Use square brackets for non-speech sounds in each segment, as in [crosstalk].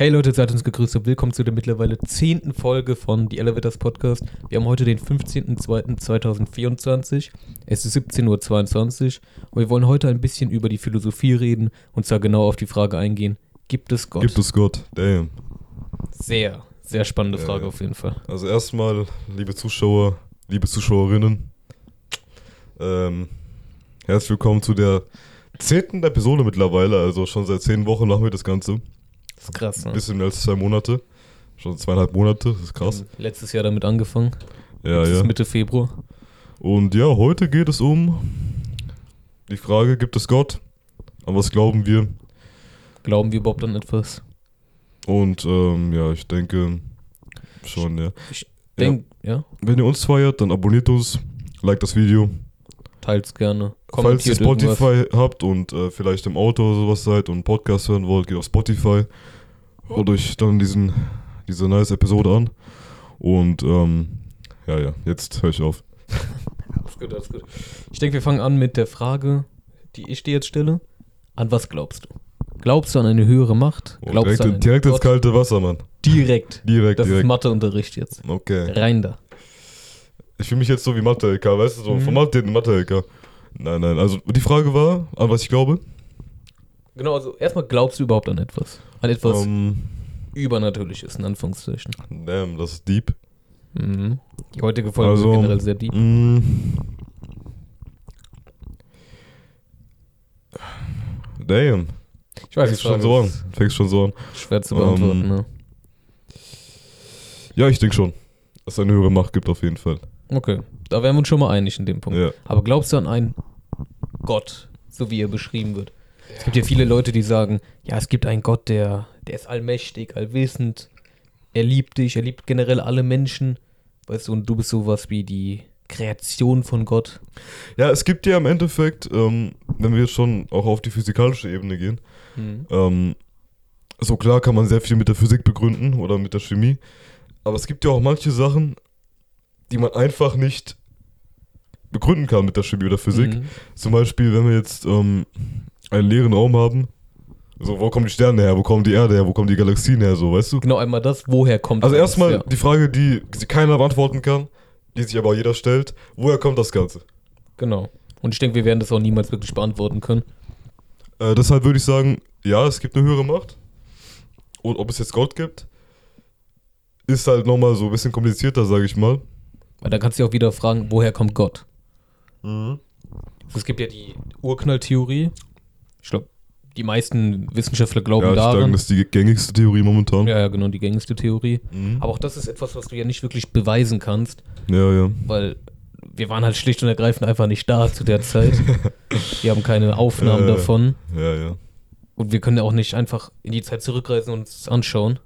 Hey Leute, seid uns gegrüßt und willkommen zu der mittlerweile zehnten Folge von The Elevators Podcast. Wir haben heute den 15.02.2024. Es ist 17.22 Uhr und wir wollen heute ein bisschen über die Philosophie reden und zwar genau auf die Frage eingehen, gibt es Gott? Gibt es Gott? Damn. Sehr, sehr spannende Ja, Frage ja. auf jeden Fall. Also erstmal, liebe Zuschauer, liebe Zuschauerinnen, ähm, herzlich willkommen zu der zehnten Episode mittlerweile. Also schon seit zehn Wochen machen wir das Ganze. Das ist krass, ne? Bisschen mehr als zwei Monate. Schon zweieinhalb Monate, das ist krass. Haben Letztes Jahr damit angefangen. Ja, Jetzt ja. Mitte Februar. Und ja, heute geht es um die Frage, gibt es Gott? An was glauben wir? Glauben wir überhaupt an etwas? Und ähm, ja, ich denke schon, ja. Ich denke, ja. Wenn ihr uns feiert, dann abonniert uns, liked das Video. teilt's gerne. Falls ihr Kommentiert irgendwas. Spotify habt und äh, vielleicht im Auto oder sowas seid und Podcast hören wollt, geht auf Spotify. Hört euch dann diesen, diese nice Episode an. Und ähm, ja, ja, jetzt höre ich auf. [laughs] Alles gut, alles gut. Ich denke, wir fangen an mit der Frage, die ich dir jetzt stelle. An was glaubst du? Glaubst du an eine höhere Macht? Oh, Glaubst direkt du an direkt ins kalte Wasser, Mann. Direkt. [laughs] Direkt, Das ist direkt. Matheunterricht jetzt. Okay. Rein da. Ich fühle mich jetzt so wie Mathe-LK, weißt du, so Mhm. Mathe in Mathe-LK. Nein, nein, also die Frage war, an was ich glaube. Genau, also erstmal glaubst du überhaupt an etwas? An etwas Ähm, Übernatürliches, in Anführungszeichen. damn, das ist deep. Mhm. Die heutige Folge Also, ist generell sehr deep. Mm. Damn. Ich weiß, Fängst schon so an. ist Fängst schon so an. schwer zu beantworten, Ähm, ne? Ja, ich denke schon, dass es eine höhere Macht gibt auf jeden Fall. Okay, da wären wir uns schon mal einig in dem Punkt. Ja. Aber glaubst du an einen Gott, so wie er beschrieben wird? Es gibt ja viele Leute, die sagen, ja, es gibt einen Gott, der, der ist allmächtig, allwissend, er liebt dich, er liebt generell alle Menschen, weißt du, und du bist sowas wie die Kreation von Gott. Ja, es gibt ja im Endeffekt, ähm, wenn wir jetzt schon auch auf die physikalische Ebene gehen, Mhm. ähm, so klar kann man sehr viel mit der Physik begründen oder mit der Chemie, aber es gibt ja auch manche Sachen, die man einfach nicht begründen kann mit der Chemie oder Physik. Mhm. Zum Beispiel, wenn wir jetzt ähm, einen leeren Raum haben, so, wo kommen die Sterne her, wo kommen die Erde her, wo kommen die Galaxien her, so, weißt du? Genau einmal das, woher kommt Also erstmal Ja. die Frage, die keiner beantworten kann, die sich aber jeder stellt, woher kommt das Ganze? Genau. Und ich denke, wir werden das auch niemals wirklich beantworten können. Äh, deshalb würde ich sagen, ja, es gibt eine höhere Macht. Und ob es jetzt Gott gibt, ist halt nochmal so ein bisschen komplizierter, sage ich mal. Weil da kannst du dich auch wieder fragen, woher kommt Gott? Es gibt ja die Urknalltheorie. Ich glaube, die meisten Wissenschaftler glauben Ja, ich daran. denke, das ist die gängigste Theorie momentan. Ja, ja, genau, die gängigste Theorie. Mhm. Aber auch das ist etwas, was du ja nicht wirklich beweisen kannst, Ja, ja. weil wir waren halt schlicht und ergreifend einfach nicht da zu der Zeit. [laughs] wir haben keine Aufnahmen Ja, ja. davon. Ja, ja. Und wir können ja auch nicht einfach in die Zeit zurückreisen und uns anschauen.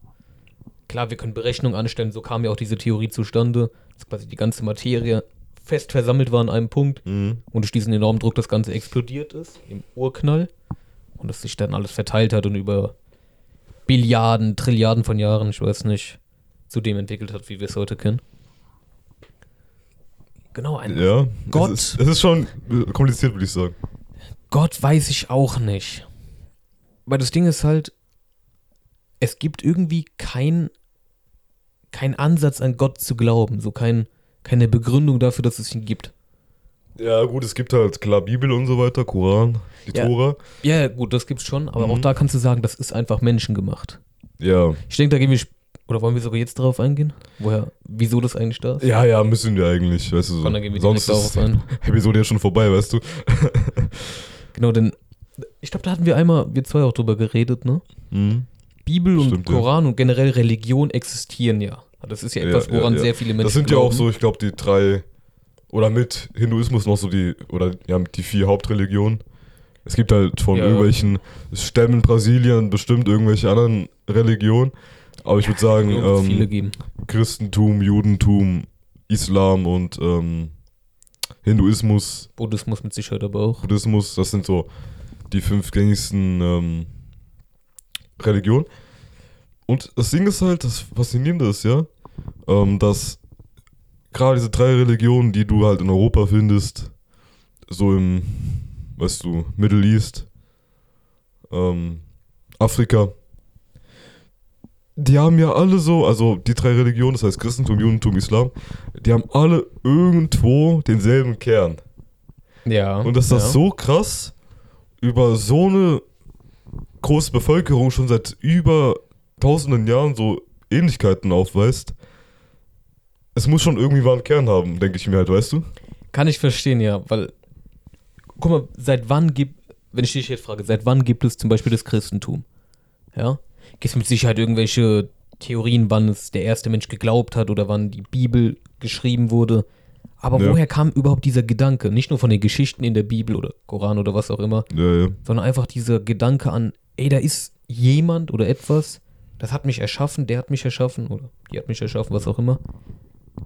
Klar, wir können Berechnungen anstellen, so kam ja auch diese Theorie zustande, dass quasi die ganze Materie fest versammelt war an einem Punkt Mhm. und durch diesen enormen Druck das Ganze explodiert ist, im Urknall. Und dass sich dann alles verteilt hat und über Billiarden, Trilliarden von Jahren, ich weiß nicht, zu dem entwickelt hat, wie wir es heute kennen. Genau, ein Ja. Gott. Es ist, es ist schon kompliziert, würde ich sagen. Gott weiß ich auch nicht. Weil das Ding ist halt, es gibt irgendwie kein, kein Ansatz an Gott zu glauben, so kein, keine Begründung dafür, dass es ihn gibt. Ja, gut, es gibt halt klar Bibel und so weiter, Koran, die Ja. Tora. Ja, ja, gut, das gibt's schon, aber Mhm. auch da kannst du sagen, das ist einfach menschengemacht. Ja. Ich denke, da gehen wir, oder wollen wir sogar jetzt drauf eingehen? Woher, wieso das eigentlich da ist? Ja, ja, müssen wir eigentlich, weißt du so. Dann gehen wir Sonst ist darauf ein. Episode ja schon vorbei, weißt du. [laughs] Genau, denn ich glaube, da hatten wir einmal, wir zwei auch drüber geredet, ne? Mhm. Bibel und Stimmt, ja. Koran und generell Religion existieren ja. Das ist ja Ja, etwas, ja, woran ja. sehr viele Menschen Das sind ja auch glauben. so, ich glaube, die drei, oder mit Hinduismus noch so die, oder ja, die vier Hauptreligionen. Es gibt halt von Ja. irgendwelchen Stämmen Brasilien bestimmt irgendwelche anderen Religionen. Aber ich würde sagen, ähm. Christentum, Judentum, Islam und ähm, Hinduismus, Buddhismus mit Sicherheit aber auch. Buddhismus, das sind so die fünf gängigsten ähm, Religionen. Und das Ding ist halt, das Faszinierende ist ja, ähm, dass gerade diese drei Religionen, die du halt in Europa findest, so im, weißt du, Middle East, ähm, Afrika, die haben ja alle so, also die drei Religionen, das heißt Christentum, Judentum, Islam, die haben alle irgendwo denselben Kern. Ja. Und dass das ja. so krass über so eine große Bevölkerung schon seit über tausenden Jahren so Ähnlichkeiten aufweist, es muss schon irgendwie wahren Kern haben, denke ich mir halt, weißt du? Kann ich verstehen, ja, weil, guck mal, seit wann gibt, wenn ich dich jetzt frage, seit wann gibt es zum Beispiel das Christentum? Ja? Gibt es mit Sicherheit irgendwelche Theorien, wann es der erste Mensch geglaubt hat oder wann die Bibel geschrieben wurde? Aber Ja. woher kam überhaupt dieser Gedanke? Nicht nur von den Geschichten in der Bibel oder Koran oder was auch immer, Ja, ja. sondern einfach dieser Gedanke an, ey, da ist jemand oder etwas, das hat mich erschaffen, der hat mich erschaffen oder die hat mich erschaffen, was auch immer.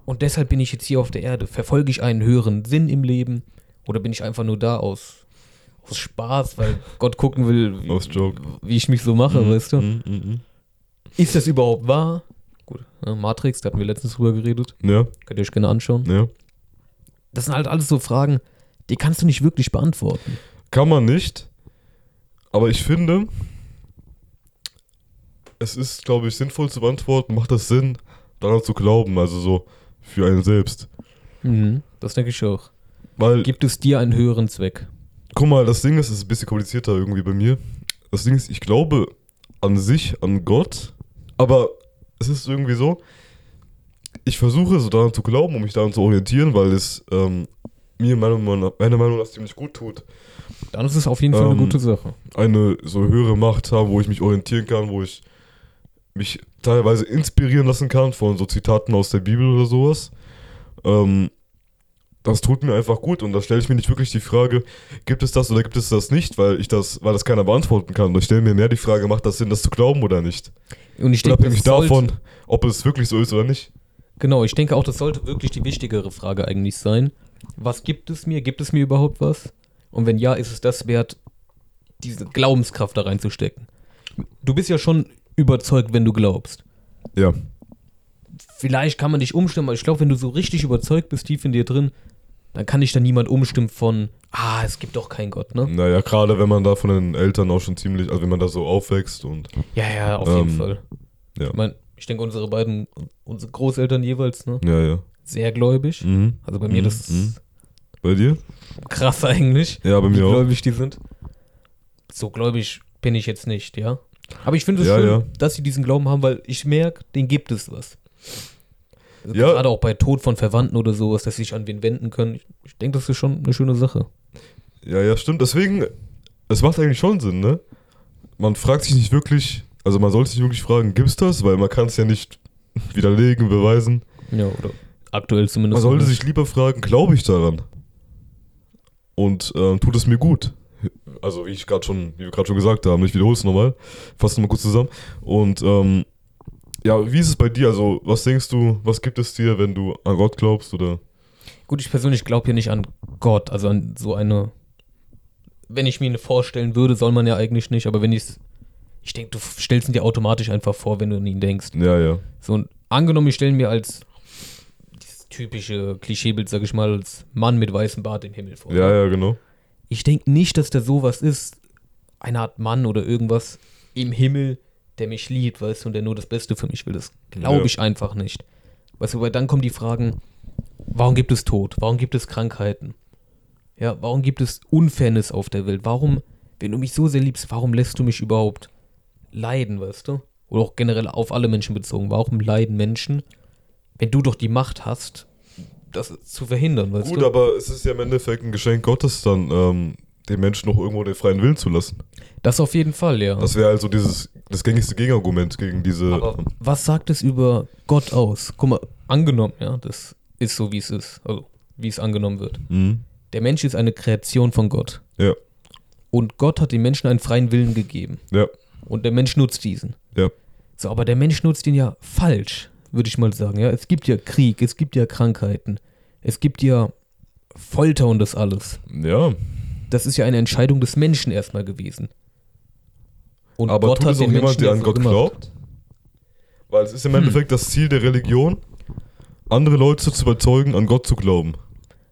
Und deshalb bin ich jetzt hier auf der Erde. Verfolge ich einen höheren Sinn im Leben oder bin ich einfach nur da aus, aus Spaß, weil Gott gucken will, wie, wie ich mich so mache, weißt du? Mhm, mhm, Ist das überhaupt wahr? Gut, ne, Matrix, da hatten wir letztens drüber geredet. Ja, Könnt ihr euch gerne anschauen. ja. Das sind halt alles so Fragen, die kannst du nicht wirklich beantworten. Kann man nicht. Aber ich finde, es ist, glaube ich, sinnvoll zu beantworten. Macht das Sinn, daran zu glauben? Also so für einen selbst. Mhm, das denke ich auch. Weil, Gibt es dir einen höheren Zweck? guck mal, das Ding ist, es ist ein bisschen komplizierter irgendwie bei mir. Das Ding ist, ich glaube an sich, an Gott, aber es ist irgendwie so, ich versuche so daran zu glauben, um mich daran zu orientieren, weil es ähm, mir meiner Meinung nach- meiner Meinung nach ziemlich gut tut. Dann ist es auf jeden Fall eine Ähm, gute Sache. eine so höhere Macht haben, wo ich mich orientieren kann, wo ich mich teilweise inspirieren lassen kann von so Zitaten aus der Bibel oder sowas. Ähm, das tut mir einfach gut und da stelle ich mir nicht wirklich die Frage, gibt es das oder gibt es das nicht, weil ich das, weil das keiner beantworten kann. Und ich stelle mir mehr die Frage, macht das Sinn, das zu glauben oder nicht? Und ich denke, Unabhängig davon, ob es wirklich so ist oder nicht. Genau, ich denke auch, das sollte wirklich die wichtigere Frage eigentlich sein. Was gibt es mir? Gibt es mir überhaupt was? Und wenn ja, ist es das wert, diese Glaubenskraft da reinzustecken? Du bist ja schon überzeugt, wenn du glaubst. Ja. Vielleicht kann man dich umstimmen, aber ich glaube, wenn du so richtig überzeugt bist, tief in dir drin, dann kann dich da niemand umstimmen von, ah, es gibt doch keinen Gott, ne? Naja, gerade wenn man da von den Eltern auch schon ziemlich, also wenn man da so aufwächst und Ja, ja, auf Ähm, jeden Fall. ja. Ich meine, ich denke, unsere beiden, unsere Großeltern jeweils, ne? ja, ja. Sehr gläubig. Mhm. Also bei mir, Mhm, das ist mhm. Bei dir? krass eigentlich. Ja, bei wie mir auch. gläubig die sind. So gläubig bin ich jetzt nicht, ja. Aber ich finde es Ja, schön, ja. dass sie diesen Glauben haben, weil ich merke, den gibt es was. Also Ja. Gerade auch bei Tod von Verwandten oder sowas, dass sie sich an wen wenden können. Ich, ich denke, das ist schon eine schöne Sache. Ja, ja, stimmt. Deswegen, es macht eigentlich schon Sinn, ne? Man fragt sich nicht wirklich, also man sollte sich wirklich fragen, gibt's das? Weil man kann es ja nicht [laughs] widerlegen, beweisen. Ja, oder aktuell zumindest. Man sollte sich lieber fragen, glaube ich daran? Und ähm, tut es mir gut? Also wie ich gerade schon, wie wir gerade schon gesagt haben, ich wiederhole es nochmal, fasse nochmal kurz zusammen. Und ähm, ja, wie ist es bei dir? Also was denkst du, was gibt es dir, wenn du an Gott glaubst oder? Gut, ich persönlich glaube ja nicht an Gott, also an so eine. Wenn ich mir eine vorstellen würde, soll man ja eigentlich nicht, aber wenn ich es. Ich denke, du stellst ihn dir automatisch einfach vor, wenn du an ihn denkst. Ja, ja. So, angenommen, ich stelle mir als dieses typische Klischeebild, sag ich mal, als Mann mit weißem Bart im Himmel vor. Ja, ja, genau. Ich denke nicht, dass da sowas ist, eine Art Mann oder irgendwas im Himmel, der mich liebt, weißt du, und der nur das Beste für mich will. Das glaube Ja. ich einfach nicht. Weißt du, weil dann kommen die Fragen, warum gibt es Tod? Warum gibt es Krankheiten? Ja, warum gibt es Unfairness auf der Welt? Warum, wenn du mich so sehr liebst, warum lässt du mich überhaupt leiden, weißt du? Oder auch generell auf alle Menschen bezogen. Warum leiden Menschen, wenn du doch die Macht hast, das zu verhindern, Gut, du? aber es ist ja im Endeffekt ein Geschenk Gottes, dann ähm, den Menschen noch irgendwo den freien Willen zu lassen. Das auf jeden Fall, ja. Das wäre also dieses das gängigste Gegenargument gegen diese. Aber was sagt es über Gott aus? Guck mal, angenommen, ja, das ist so, wie es ist, also wie es angenommen wird. Mhm. Der Mensch ist eine Kreation von Gott. Ja, Und Gott hat dem Menschen einen freien Willen gegeben. ja, Und der Mensch nutzt diesen. ja. So, aber der Mensch nutzt ihn ja falsch, würde ich mal sagen. Ja, es gibt ja Krieg, es gibt ja Krankheiten, es gibt ja Folter und das alles. Ja, Das ist ja eine Entscheidung des Menschen erstmal gewesen. Und aber tut es auch jemand, Menschen der an Gott gemacht. glaubt? Weil es ist Hm. im Endeffekt das Ziel der Religion, andere Leute zu überzeugen, an Gott zu glauben.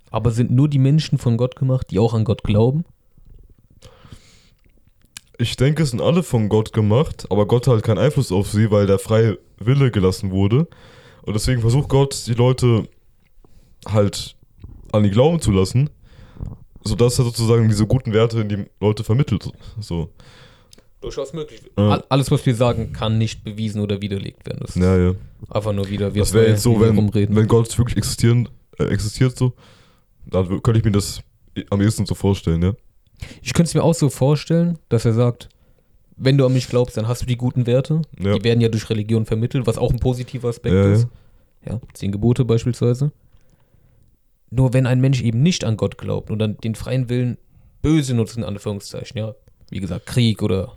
Aber sind nur die Menschen von Gott gemacht, die auch an Gott glauben? Ich denke, es sind alle von Gott gemacht, aber Gott hat halt keinen Einfluss auf sie, weil der freie Wille gelassen wurde. Und deswegen versucht Gott, die Leute halt an die glauben zu lassen, sodass er sozusagen diese guten Werte in die Leute vermittelt. So. Durchaus möglich. Ja. All- Alles, was wir sagen, kann nicht bewiesen oder widerlegt werden. Das ist Ja, ja. einfach nur wieder, wir Das wäre jetzt so, wenn, rumreden. wenn Gott wirklich existieren, äh, existiert so, dann könnte ich mir das am ehesten so vorstellen, ja. Ich könnte es mir auch so vorstellen, dass er sagt, wenn du an mich glaubst, dann hast du die guten Werte. Ja. Die werden ja durch Religion vermittelt, was auch ein positiver Aspekt Ja, ja. ist. Ja, zehn Gebote beispielsweise. Nur wenn ein Mensch eben nicht an Gott glaubt und dann den freien Willen böse nutzt, in Anführungszeichen, ja, wie gesagt, Krieg oder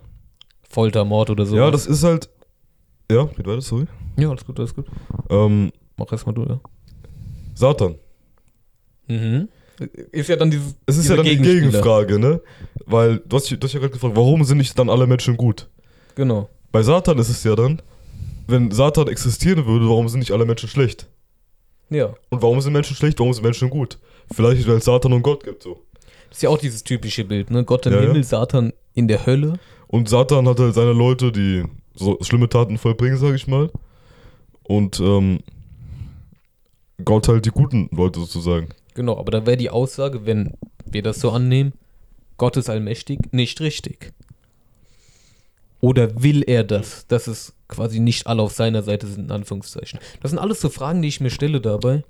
Folter, Mord oder so. Ja, das ist halt. Ja, geht weiter, sorry. Ja, alles gut, alles gut. Ähm, Mach erstmal du, ja. Satan. Mhm. Ist ja dann dieses. Es ist dieser ja dann die. Gegenfrage, ne? Weil du hast, du hast ja gerade gefragt, warum sind nicht dann alle Menschen gut? Genau. Bei Satan ist es ja dann, wenn Satan existieren würde, warum sind nicht alle Menschen schlecht? Ja. Und warum sind Menschen schlecht, warum sind Menschen gut? Vielleicht, weil es Satan und Gott gibt, so. Das ist ja auch dieses typische Bild, ne? Gott im Ja, ja. Himmel, Satan in der Hölle. Und Satan hat halt seine Leute, die so schlimme Taten vollbringen, sag ich mal. Und ähm, Gott halt die guten Leute sozusagen. Genau, aber da wäre die Aussage, wenn wir das so annehmen, Gott ist allmächtig, nicht richtig. Oder will er das, dass es quasi nicht alle auf seiner Seite sind, in Anführungszeichen? Das sind alles so Fragen, die ich mir stelle dabei.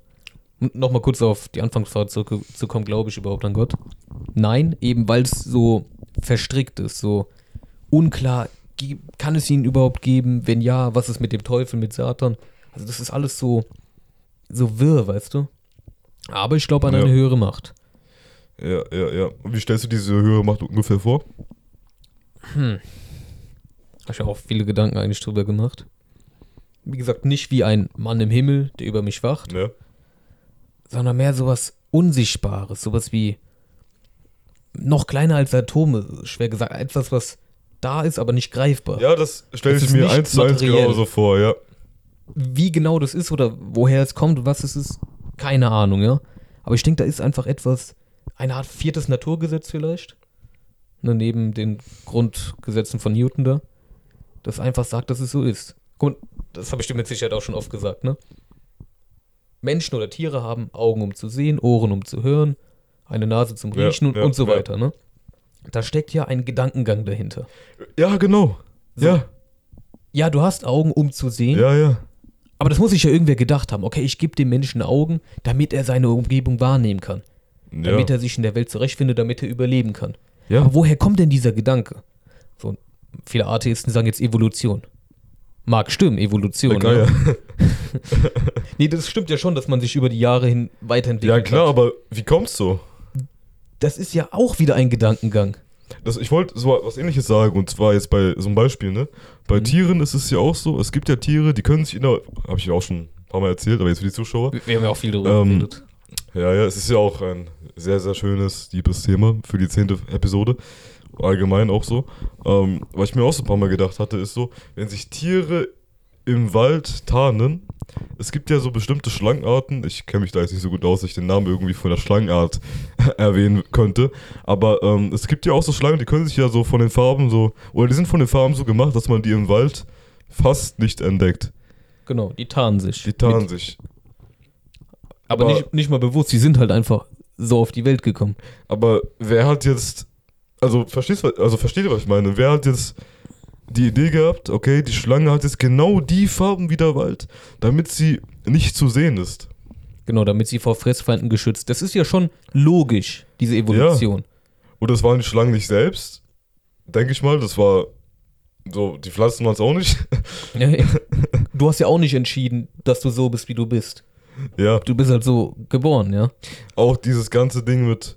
Nochmal kurz auf die Anfangsfrage zurückzukommen, glaube ich überhaupt an Gott? Nein, eben weil es so verstrickt ist, so unklar, kann es ihn überhaupt geben? Wenn ja, was ist mit dem Teufel, mit Satan? Also das ist alles so, so wirr, weißt du? Aber ich glaube an Ja. eine höhere Macht. Ja, ja, ja. Und wie stellst du diese höhere Macht ungefähr vor? Habe ich auch viele Gedanken eigentlich drüber gemacht. Wie gesagt, nicht wie ein Mann im Himmel, der über mich wacht, Ja. sondern mehr sowas Unsichtbares, sowas wie noch kleiner als Atome, schwer gesagt, etwas, was da ist, aber nicht greifbar. Ja, das stelle ich mir eins zu eins genauso vor, ja. Wie genau das ist oder woher es kommt und was es ist, keine Ahnung, ja. Aber ich denke, da ist einfach etwas, eine Art viertes Naturgesetz vielleicht, ne, neben den Grundgesetzen von Newton da, das einfach sagt, dass es so ist. Und das habe ich dir mit Sicherheit auch schon oft gesagt, ne? Menschen oder Tiere haben Augen, um zu sehen, Ohren, um zu hören, eine Nase zum Ja, Riechen und, ja, und so ja. weiter, ne? Da steckt ja ein Gedankengang dahinter. Ja, genau. So. Ja, Ja, du hast Augen, um zu sehen, ja, ja. Aber das muss sich ja irgendwer gedacht haben. Okay, ich gebe dem Menschen Augen, damit er seine Umgebung wahrnehmen kann. Ja, Damit er sich in der Welt zurechtfindet, damit er überleben kann. ja. Aber woher kommt denn dieser Gedanke? So, viele Atheisten sagen jetzt Evolution. Mag stimmen, Evolution. Egal, ne? ja. [laughs] Nee, das stimmt ja schon, dass man sich über die Jahre hin weiterentwickelt ja, klar, hat. aber wie kommt's so? Das ist ja auch wieder ein Gedankengang. Das, ich wollte so was ähnliches sagen, und zwar jetzt bei so einem Beispiel, ne? Bei Mhm. Tieren ist es ja auch so, es gibt ja Tiere, die können sich in der, habe ich ja auch schon ein paar Mal erzählt, aber jetzt für die Zuschauer. Wir, wir haben ja auch viel darüber Ähm, geredet. Ja, ja, es ist ja auch ein sehr, sehr schönes, liebes Thema für die zehnte Episode. Allgemein auch so. Ähm, was ich mir auch so ein paar Mal gedacht hatte, ist so, wenn sich Tiere im Wald tarnen, es gibt ja so bestimmte Schlangenarten, ich kenne mich da jetzt nicht so gut aus, dass ich den Namen irgendwie von der Schlangenart [laughs] erwähnen könnte, aber ähm, es gibt ja auch so Schlangen, die können sich ja so von den Farben so, oder die sind von den Farben so gemacht, dass man die im Wald fast nicht entdeckt. Genau, die tarnen sich. Die tarnen Mit, sich. aber aber- nicht, nicht mal bewusst, sie sind halt einfach so auf die Welt gekommen. Aber wer hat jetzt, also verstehst du, also versteht ihr, was ich meine? Wer hat jetzt die Idee gehabt, okay, die Schlange hat jetzt genau die Farben wie der Wald, damit sie nicht zu sehen ist. Genau, damit sie vor Fressfeinden geschützt. Das ist ja schon logisch, diese Evolution. Oder das waren die Schlangen nicht selbst, denke ich mal, das war so, die Pflanzen waren es auch nicht. Ja. Ja, [laughs] du hast ja auch nicht entschieden, dass du so bist, wie du bist. ja, Du bist halt so geboren, ja. auch dieses ganze Ding mit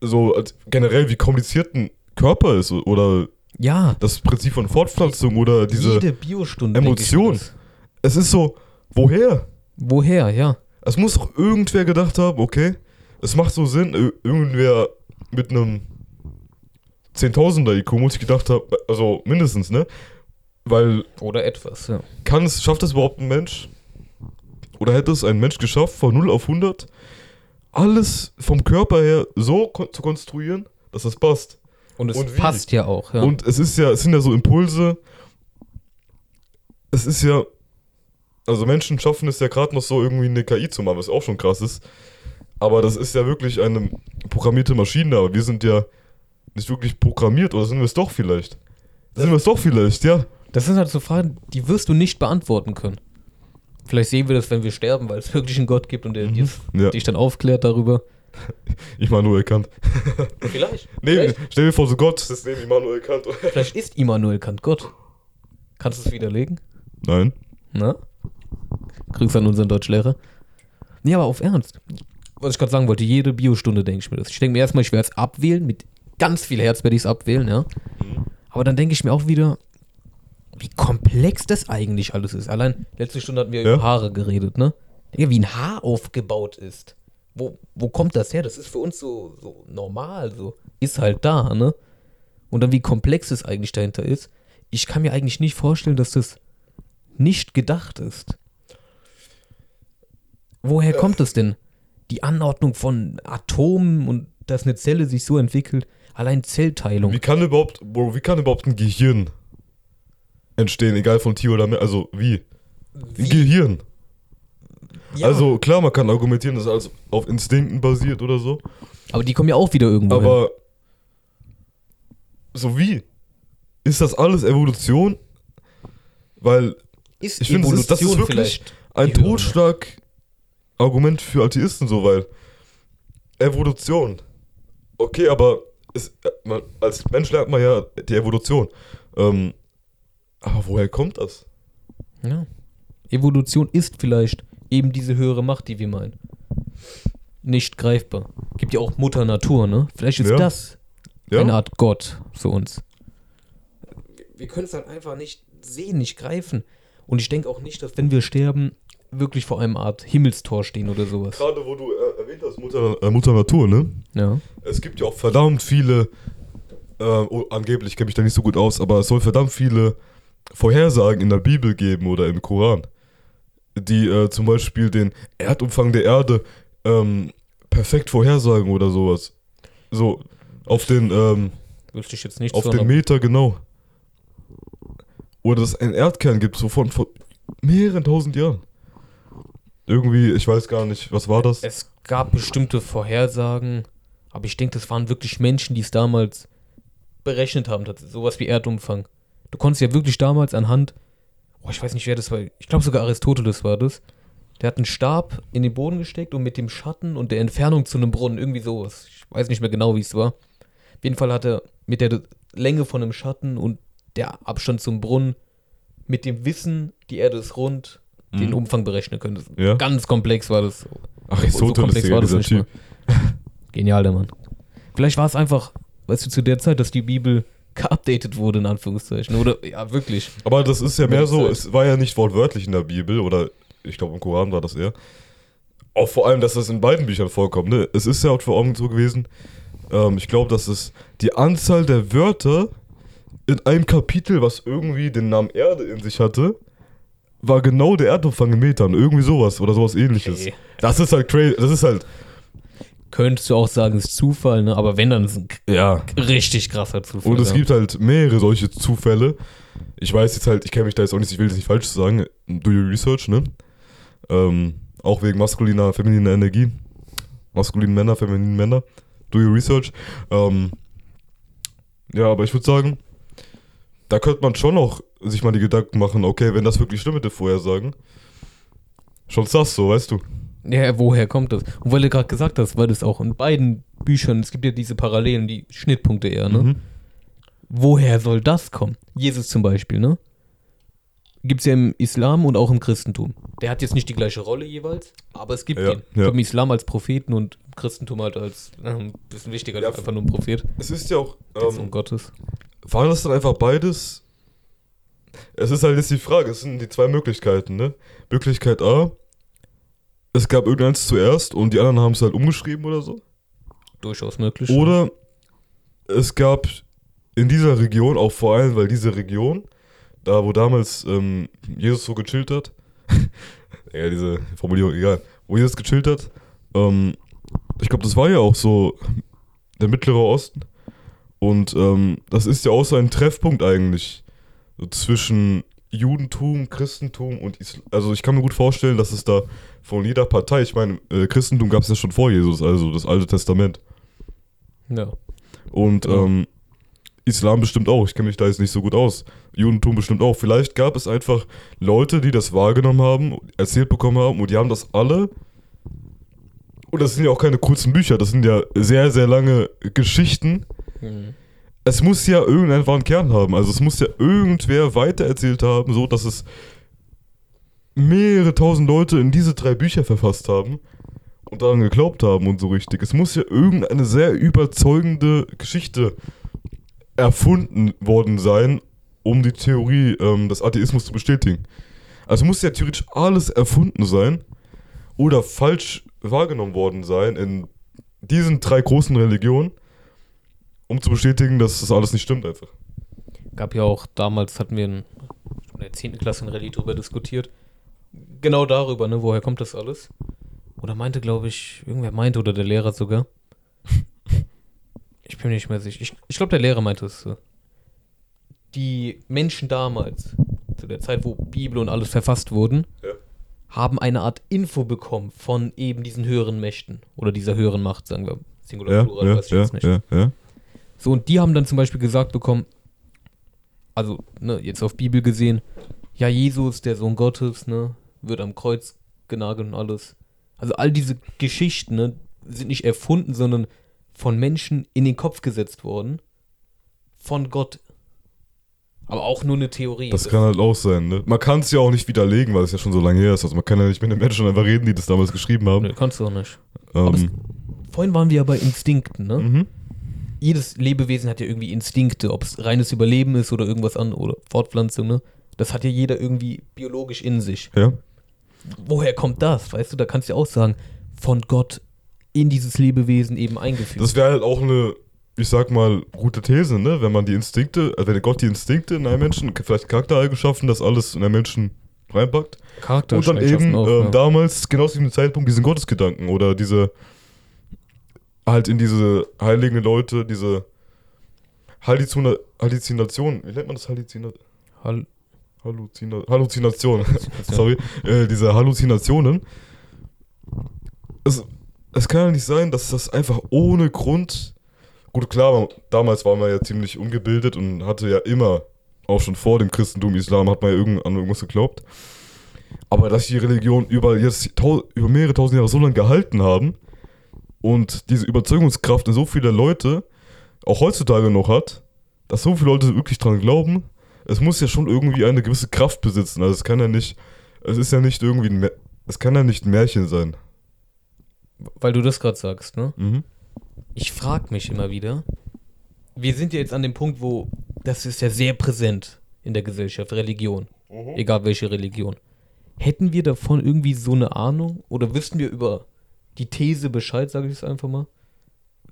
so generell wie kompliziert ein Körper ist oder Ja, das Prinzip von Fortpflanzung oder diese, jede Biostunde. Emotion. es ist so, woher? Woher, ja. Es muss doch irgendwer gedacht haben, okay, es macht so Sinn, ir- irgendwer mit einem 10.000er IQ muss ich gedacht haben, also mindestens, ne? Weil Oder etwas, ja. kann es, schafft es überhaupt ein Mensch? Oder hätte es ein Mensch geschafft, von 0 auf 100 alles vom Körper her so kon zu konstruieren, dass das passt? Und es Und passt ja auch. Ja. Und es ist ja, es sind ja so Impulse. Es ist ja, also Menschen schaffen es ja gerade noch so irgendwie eine KI zu machen, was auch schon krass ist. Aber das ist ja wirklich eine programmierte Maschine, aber wir sind ja nicht wirklich programmiert, oder sind wir es doch vielleicht? Sind wir es doch vielleicht, ja. das sind halt so Fragen, die wirst du nicht beantworten können. Vielleicht sehen wir das, wenn wir sterben, weil es wirklich einen Gott gibt und der dir- Ja. dich dann aufklärt darüber. [laughs] Immanuel Kant. [laughs] Vielleicht. Nee, Vielleicht, stell dir vor, so Gott, das ist neben Immanuel Kant. vielleicht ist Immanuel Kant Gott. Kannst du es widerlegen? Nein. Na? Grüße an unseren Deutschlehrer. Nee, aber auf Ernst. Was ich gerade sagen wollte, jede Biostunde denke ich mir das. Ich denke mir erstmal, ich werde es abwählen, mit ganz viel Herz werde ich es abwählen, ja. Aber dann denke ich mir auch wieder, wie komplex das eigentlich alles ist. Allein letzte Stunde hatten wir Ja. über Haare geredet, ne? Digga, wie ein Haar aufgebaut ist. Wo, wo kommt das her? Das ist für uns so, so normal, so. Ist halt da, ne? Und dann wie komplex es eigentlich dahinter ist. Ich kann mir eigentlich nicht vorstellen, dass das nicht gedacht ist. Woher kommt es denn? Die Anordnung von Atomen und dass eine Zelle sich so entwickelt. Allein Zellteilung. Wie kann überhaupt, Bro, wie kann überhaupt ein Gehirn entstehen, egal von Tier oder Mensch? Also, wie? Ein Gehirn. Ja, Also, klar, man kann argumentieren, dass alles auf Instinkten basiert oder so. aber die kommen ja auch wieder irgendwo hin. Aber, so wie? Ist das alles Evolution? Weil Ist ich finde, das ist- das ist wirklich ein höhere Totschlag-Argument für Atheisten so, weil Evolution. Okay, aber äh, man, als Mensch lernt man ja die Evolution. Ähm, aber woher kommt das? Ja. Evolution ist vielleicht eben diese höhere Macht, die wir meinen. Nicht greifbar. Gibt ja auch Mutter Natur, ne? Vielleicht ist Ja. das Ja? eine Art Gott für uns. Wir können es halt einfach nicht sehen, nicht greifen. Und ich denke auch nicht, dass wenn wir sterben, wirklich vor einem Art Himmelstor stehen oder sowas. Gerade wo du äh, erwähnt hast, Mutter, äh, Mutter Natur, ne? Ja. Es gibt ja auch verdammt viele, äh, oh, angeblich kenne ich da nicht so gut aus, aber es soll verdammt viele Vorhersagen in der Bibel geben oder im Koran, die äh, zum Beispiel den Erdumfang der Erde ähm, perfekt vorhersagen oder sowas. So, auf den, ähm, Wüsste ich jetzt nicht auf den Meter genau. Oder dass es einen Erdkern gibt, so von, von mehreren tausend Jahren. Irgendwie, ich weiß gar nicht, was war das? Es gab bestimmte Vorhersagen, aber ich denke, das waren wirklich Menschen, die es damals berechnet haben, sowas wie Erdumfang. Du konntest ja wirklich damals anhand, oh, ich weiß nicht, wer das war, ich glaube sogar Aristoteles war das. Der hat einen Stab in den Boden gesteckt und mit dem Schatten und der Entfernung zu einem Brunnen, irgendwie sowas. Ich weiß nicht mehr genau, wie es war. Auf jeden Fall hat er mit der Länge von einem Schatten und der Abstand zum Brunnen mit dem Wissen, die Erde ist rund, den Mhm. Umfang berechnen können. Ja. Ganz komplex war das. Aristoteles, komplex Digga, war das nicht. Genial, der Mann. Vielleicht war es einfach, weißt du, zu der Zeit, dass die Bibel geupdatet wurde, in Anführungszeichen. Oder, ja, wirklich. Aber das ist ja mehr so, es war ja nicht wortwörtlich in der Bibel oder ich glaube im Koran war das eher. Auch vor allem, dass das in beiden Büchern vorkommt. Ne? Es ist ja auch vor allem so gewesen, ähm, ich glaube, dass es die Anzahl der Wörter in einem Kapitel, was irgendwie den Namen Erde in sich hatte, war genau der Erdumfang in Metern. Irgendwie sowas oder sowas ähnliches. Okay. Das ist halt crazy. Das ist halt, Könntest du auch sagen, es ist Zufall, ne? Aber wenn, dann ist es ein ja. richtig krasser Zufall. Und es ja. gibt halt mehrere solche Zufälle. Ich weiß jetzt halt, ich kenne mich da jetzt auch nicht, ich will jetzt nicht falsch sagen. Do your research, ne? Ähm, auch wegen maskuliner, femininer Energie. Maskulinen Männer, femininen Männer. Do your research. Ähm, ja, aber ich würde sagen, da könnte man schon noch sich mal die Gedanken machen, okay, wenn das wirklich stimmt mit den Vorhersagen. Schon sass so, weißt du. Ja, woher kommt das? Und weil du gerade gesagt hast, weil das auch in beiden Büchern, es gibt ja diese Parallelen, die Schnittpunkte eher, ne? Mhm. Woher soll das kommen? Jesus zum Beispiel, ne? Gibt es ja im Islam und auch im Christentum. Der hat jetzt nicht die gleiche Rolle jeweils, aber es gibt Ja, ihn. ja. Im Islam als Propheten und im Christentum halt als äh, ein bisschen wichtiger als Ja, einfach nur ein Prophet, Es ist ja auch. Ähm, Sohn Gottes. War das dann einfach beides? Es ist halt jetzt die Frage, es sind die zwei Möglichkeiten, ne? Möglichkeit A, es gab irgendeins zuerst und die anderen haben es halt umgeschrieben oder so. Durchaus möglich. Oder es gab in dieser Region, auch vor allem, weil diese Region, da wo damals ähm, Jesus so gechillt hat, [laughs] ja, diese Formulierung, egal, wo Jesus gechillt hat, ähm, ich glaube, das war ja auch so der Mittlere Osten. Und ähm, das ist ja auch so ein Treffpunkt eigentlich so zwischen Judentum, Christentum und Islam. Also ich kann mir gut vorstellen, dass es da von jeder Partei, ich meine, äh, Christentum gab es ja schon vor Jesus, also das Alte Testament. Ja. Und Ja. ähm, Islam bestimmt auch. Ich kenne mich da jetzt nicht so gut aus. Judentum bestimmt auch. Vielleicht gab es einfach Leute, die das wahrgenommen haben, erzählt bekommen haben und die haben das alle. Und das sind ja auch keine kurzen Bücher, das sind ja sehr, sehr lange Geschichten. Mhm. Es muss ja irgendeinen wahren Kern haben. Also es muss ja irgendwer weitererzählt haben, so dass es mehrere tausend Leute in diese drei Bücher verfasst haben und daran geglaubt haben und so richtig. Es muss ja irgendeine sehr überzeugende Geschichte erfunden worden sein, um die Theorie ähm, des Atheismus zu bestätigen. Also muss ja theoretisch alles erfunden sein oder falsch wahrgenommen worden sein in diesen drei großen Religionen, um zu bestätigen, dass das alles nicht stimmt einfach. Gab ja auch damals, hatten wir in, der 10. Klasse in Rallye drüber diskutiert. Genau darüber, ne? Woher kommt das alles? Oder meinte, glaube ich, irgendwer meinte oder der Lehrer sogar. Ich bin mir nicht mehr sicher. Ich, ich glaube, der Lehrer meinte es so. Die Menschen damals, zu der Zeit, wo Bibel und alles verfasst wurden, Ja. haben eine Art Info bekommen von eben diesen höheren Mächten. Oder dieser höheren Macht, sagen wir. Singular, Ja, Plural, ja, weiß ich jetzt nicht. ja, ja. So, und die haben dann zum Beispiel gesagt bekommen, also, ne, jetzt auf Bibel gesehen, ja, Jesus, der Sohn Gottes, ne, wird am Kreuz genagelt und alles. Also all diese Geschichten, ne, sind nicht erfunden, sondern von Menschen in den Kopf gesetzt worden. Von Gott. Aber auch nur eine Theorie. Das kann halt auch sein, ne? Man kann es ja auch nicht widerlegen, weil es ja schon so lange her ist. Also man kann ja nicht mit den Menschen einfach reden, die das damals geschrieben haben. Ne, kannst du auch nicht. aber es- Ähm, Vorhin waren wir ja bei Instinkten, ne? mhm. Jedes Lebewesen hat ja irgendwie Instinkte, ob es reines Überleben ist oder irgendwas an oder Fortpflanzung, ne? Das hat ja jeder irgendwie biologisch in sich. Ja. Woher kommt das? Weißt du, da kannst du ja auch sagen, von Gott in dieses Lebewesen eben eingefügt. Das wäre halt auch eine, ich sag mal, gute These, ne? Wenn man die Instinkte, also wenn Gott die Instinkte in einem Menschen, vielleicht Charaktereigenschaften, das alles in einem Menschen reinpackt. Charakter Und dann eben ähm, damals, genau zu diesem Zeitpunkt, diesen Gottesgedanken oder diese, halt in diese heiligen Leute, diese Halluzina Halluzination, wie nennt man das Halluzina Hall Halluzina Halluzination, sorry, äh, diese Halluzinationen. Es, es kann ja nicht sein, dass das einfach ohne Grund, gut klar, damals war man ja ziemlich ungebildet und hatte ja immer, auch schon vor dem Christentum, Islam, hat man ja irgend, an irgendwas geglaubt. Aber dass die Religion über, jetzt, über mehrere tausend Jahre so lange gehalten haben und diese Überzeugungskraft in so viele Leute auch heutzutage noch hat, dass so viele Leute wirklich dran glauben, es muss ja schon irgendwie eine gewisse Kraft besitzen. Also es kann ja nicht, es ist ja nicht irgendwie, ein es kann ja nicht ein Märchen sein. Weil du das gerade sagst, ne? Mhm. Ich frage mich immer wieder, wir sind ja jetzt an dem Punkt, wo das ist ja sehr präsent in der Gesellschaft, Religion. Egal welche Religion. Hätten wir davon irgendwie so eine Ahnung oder wüssten wir über die These Bescheid, sage ich es einfach mal,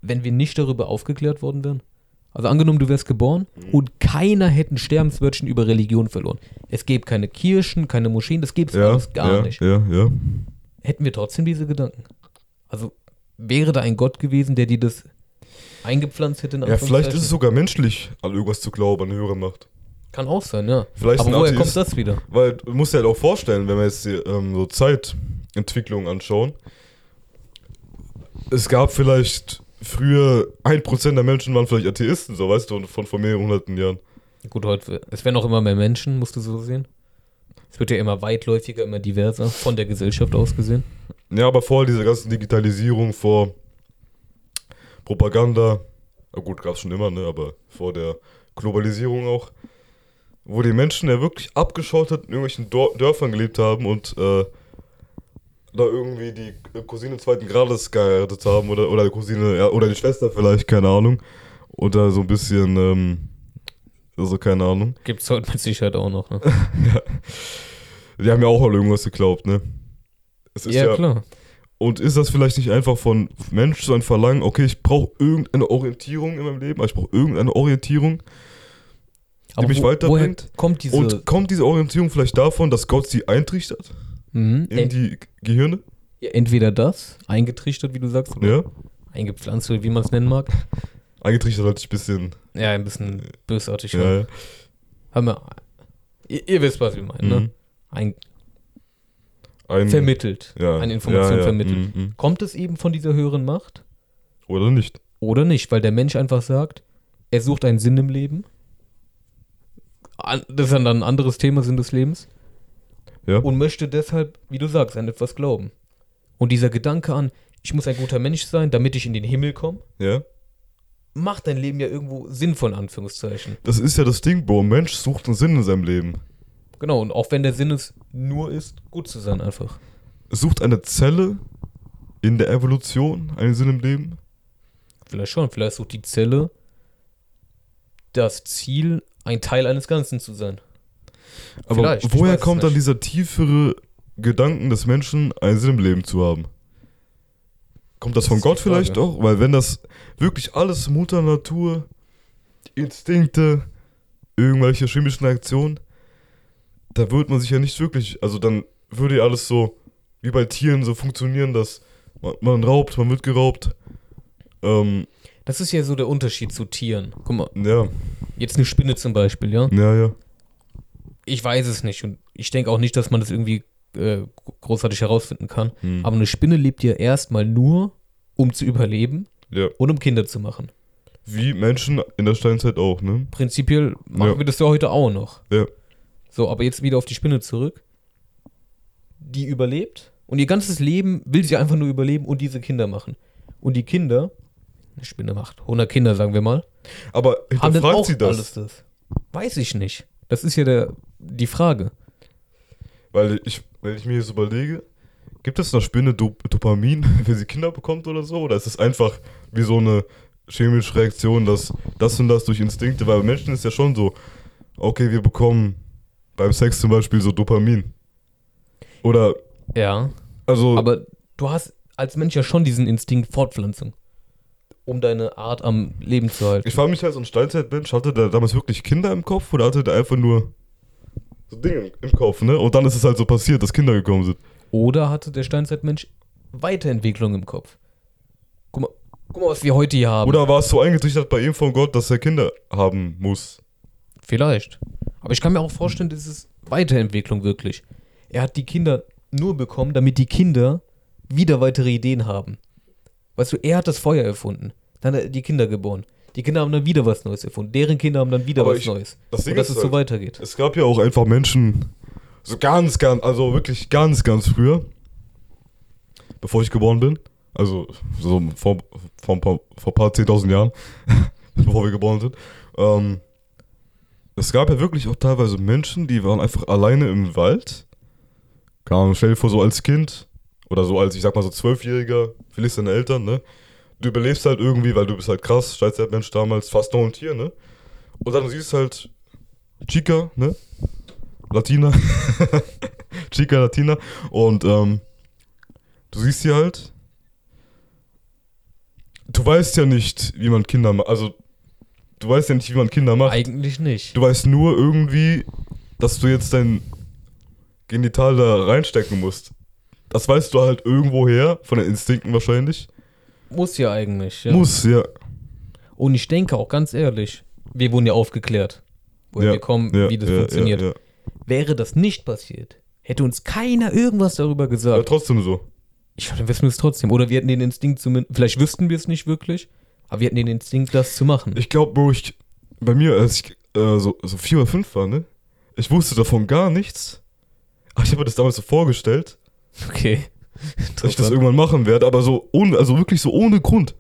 wenn wir nicht darüber aufgeklärt worden wären? Also angenommen, du wärst geboren und keiner hätte ein Sterbenswörtchen über Religion verloren. Es gäbe keine Kirchen, keine Moscheen, das gäbe es Ja, gar ja, nicht. ja, ja. Hätten wir trotzdem diese Gedanken? Also wäre da ein Gott gewesen, der dir das eingepflanzt hätte? in Ja, vielleicht ist es sogar menschlich, an irgendwas zu glauben, an höhere Macht. Kann auch sein, ja. Vielleicht Aber woher kommt das wieder? Weil du musst dir halt auch vorstellen, wenn wir jetzt die, ähm, so Zeitentwicklung anschauen, es gab vielleicht früher 1% der Menschen waren vielleicht Atheisten, so weißt du, von vor mehreren hunderten Jahren. Gut, heute, es werden auch immer mehr Menschen, musst du so sehen. Es wird ja immer weitläufiger, immer diverser, von der Gesellschaft aus gesehen. Ja, aber vor dieser ganzen Digitalisierung, vor Propaganda, gut, gab es schon immer, ne, aber vor der Globalisierung auch, wo die Menschen ja wirklich abgeschottet in irgendwelchen Dörfern gelebt haben und äh, da irgendwie die Cousine zweiten Grades geheiratet haben oder, oder die Cousine, ja, oder die Schwester vielleicht, keine Ahnung. Oder so ein bisschen, ähm, also keine Ahnung. Gibt es heute mit Sicherheit auch noch, ne? [laughs] Die haben ja auch an irgendwas geglaubt, ne? Ist Ja, klar. Und ist das vielleicht nicht einfach von Mensch so ein Verlangen, okay, ich brauche irgendeine Orientierung in meinem Leben, also ich brauche irgendeine Orientierung Aber mich wo, weiterbringt kommt diese... und kommt diese Orientierung vielleicht davon, dass Gott sie eintrichtert Mhm, in die Gehirne? ja, entweder das, eingetrichtert, wie du sagst, oder Ja. eingepflanzt, oder wie man es nennen mag. Eingetrichtert halt ein bisschen. Ja, ein bisschen bösartig. Ja, ne? ja. Haben wir, ihr, ihr wisst, was wir meinen, ne? Mhm. Ein, Ein, vermittelt. ja, Eine Information vermittelt. mhm, mhm. Kommt es eben von dieser höheren Macht? Oder nicht? Oder nicht? Weil der Mensch einfach sagt, er sucht einen Sinn im Leben. Das ist dann ein anderes Thema, Sinn des Lebens. Ja. Und möchte deshalb, wie du sagst, an etwas glauben. Und dieser Gedanke an, ich muss ein guter Mensch sein, damit ich in den Himmel komme, Ja. macht dein Leben ja irgendwo sinnvoll, in Anführungszeichen. Das ist ja das Ding, Bro. Ein Mensch sucht einen Sinn in seinem Leben. Genau, und auch wenn der Sinn es nur ist, gut zu sein einfach. Sucht eine Zelle in der Evolution einen Sinn im Leben? Vielleicht schon, vielleicht sucht die Zelle das Ziel, ein Teil eines Ganzen zu sein. Aber Vielleicht, ich woher kommt dann dieser tiefere Gedanken des Menschen, einen Sinn im Leben zu haben? Kommt das, Das von Gott vielleicht auch? Weil wenn das wirklich alles Mutter Natur, Instinkte, irgendwelche chemischen Reaktionen, da würde man sich ja nicht wirklich, also dann würde ja alles so wie bei Tieren so funktionieren, dass man, man raubt, man wird geraubt. Ähm, Das ist ja so der Unterschied zu Tieren. Guck mal, ja, jetzt eine Spinne zum Beispiel, ja? ja, ja. Ich weiß es nicht und ich denke auch nicht, dass man das irgendwie äh, großartig herausfinden kann. Hm. Aber eine Spinne lebt ja erstmal nur, um zu überleben ja. und um Kinder zu machen. Wie Menschen in der Steinzeit auch, ne? Prinzipiell machen Ja. wir das ja heute auch noch. Ja. So, aber jetzt wieder auf die Spinne zurück. Die überlebt und ihr ganzes Leben will sie einfach nur überleben und diese Kinder machen. Und die Kinder, eine Spinne macht 100 Kinder, sagen wir mal, Aber haben dann hinterfragt auch sie das? alles das. Weiß ich nicht. Das ist ja der, die Frage. Weil ich, wenn ich mir jetzt überlege, gibt es einer Spinne Dop Dopamin, [laughs] wenn sie Kinder bekommt oder so? Oder ist es einfach wie so eine chemische Reaktion, dass das und das durch Instinkte, weil bei Menschen ist ja schon so, okay, wir bekommen beim Sex zum Beispiel so Dopamin. Oder, Ja. also, Aber du hast als Mensch ja schon diesen Instinkt Fortpflanzung, um deine Art am Leben zu halten. ich frage mich als so ein Steinzeitmensch, hatte der damals wirklich Kinder im Kopf oder hatte der einfach nur so Dinge im Kopf, ne? Und dann ist es halt so passiert, dass Kinder gekommen sind. Oder hatte der Steinzeitmensch Weiterentwicklung im Kopf? Guck mal, guck mal was wir heute hier haben. Oder war es so eingetrichtert bei ihm von Gott, dass er Kinder haben muss? Vielleicht. Aber ich kann mir auch vorstellen, das ist Weiterentwicklung wirklich. Er hat die Kinder nur bekommen, damit die Kinder wieder weitere Ideen haben. Weißt du, er hat das Feuer erfunden. Dann hat er die Kinder geboren. Die Kinder haben dann wieder was Neues erfunden. Deren Kinder haben dann wieder Aber was ich- Neues. das Ding Und dass ist es so halt- weitergeht. Es gab ja auch einfach Menschen, so ganz, ganz, also wirklich ganz, ganz früher, bevor ich geboren bin, also so vor, vor, ein paar, vor ein paar 10.000 Jahren, [laughs] bevor wir geboren sind, ähm, es gab ja wirklich auch teilweise Menschen, die waren einfach alleine im Wald. Keine Ahnung, stell dir vor, so als Kind oder so als, ich sag mal so Zwölfjähriger, verlierst deine Eltern, ne? Du überlebst halt irgendwie, weil du bist halt krass, Steinzeitmensch damals, fast noch ein Tier, ne? Und dann siehst halt Chica, ne? Latina. [laughs] Chica Latina. Und ähm, du siehst sie halt. Du weißt ja nicht, wie man Kinder macht. Also, du weißt ja nicht, wie man Kinder macht. Eigentlich nicht. Du weißt nur irgendwie, dass du jetzt dein Genital da reinstecken musst. Das weißt du halt irgendwoher, von den Instinkten wahrscheinlich. Muss ja eigentlich. Ja. Muss, ja. Und ich denke auch ganz ehrlich, wir wurden ja aufgeklärt, woher ja, wir kommen, ja, wie das funktioniert. Wäre das nicht passiert, hätte uns keiner irgendwas darüber ja, gesagt. trotzdem so. Ich dann wissen wir es trotzdem. Oder wir hätten den Instinkt zumindest, vielleicht wüssten wir es nicht wirklich, aber wir hätten den Instinkt, das zu machen. Ich glaube, Bro, ich, bei mir, als ich äh, so, so vier oder fünf war, ne? Ich wusste davon gar nichts. Aber ich habe mir das damals so vorgestellt, okay. Dass ich das irgendwann machen werde, aber so ohne, also wirklich so ohne Grund.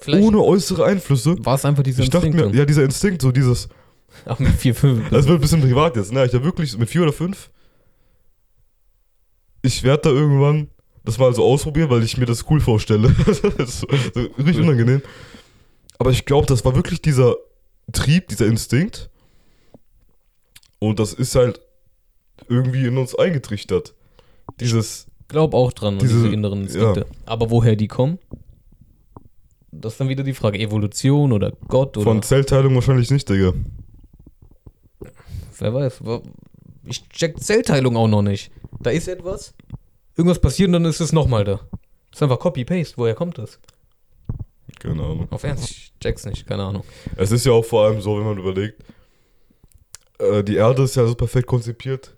Vielleicht ohne äußere Einflüsse. war es einfach dieser Ich dachte Instinkt. mir, ja, dieser Instinkt, so dieses, [laughs] Ach, mit vier, fünf. das wird ein bisschen privat jetzt, ne? Ich habe wirklich mit vier oder fünf, ich werde da irgendwann das mal so ausprobieren, weil ich mir das cool vorstelle. [laughs] das ist so, so richtig unangenehm. Aber ich glaube, das war wirklich dieser Trieb, dieser Instinkt. Und das ist halt irgendwie in uns eingetrichtert. Dieses, glaub auch dran, an diese, Diese- inneren Instinkte. Aber woher die kommen? Das ist dann wieder die Frage. Evolution oder Gott oder von Zellteilung wahrscheinlich nicht, Digga. wer weiß. Ich check Zellteilung auch noch nicht. Da ist etwas, irgendwas passiert und dann ist es nochmal da. Das ist einfach Copy-Paste. Woher kommt das? Keine Ahnung. Auf Ernst, ich check's nicht, keine Ahnung. Es ist ja auch vor allem so, wenn man überlegt, äh, die Erde ist ja so perfekt konzipiert.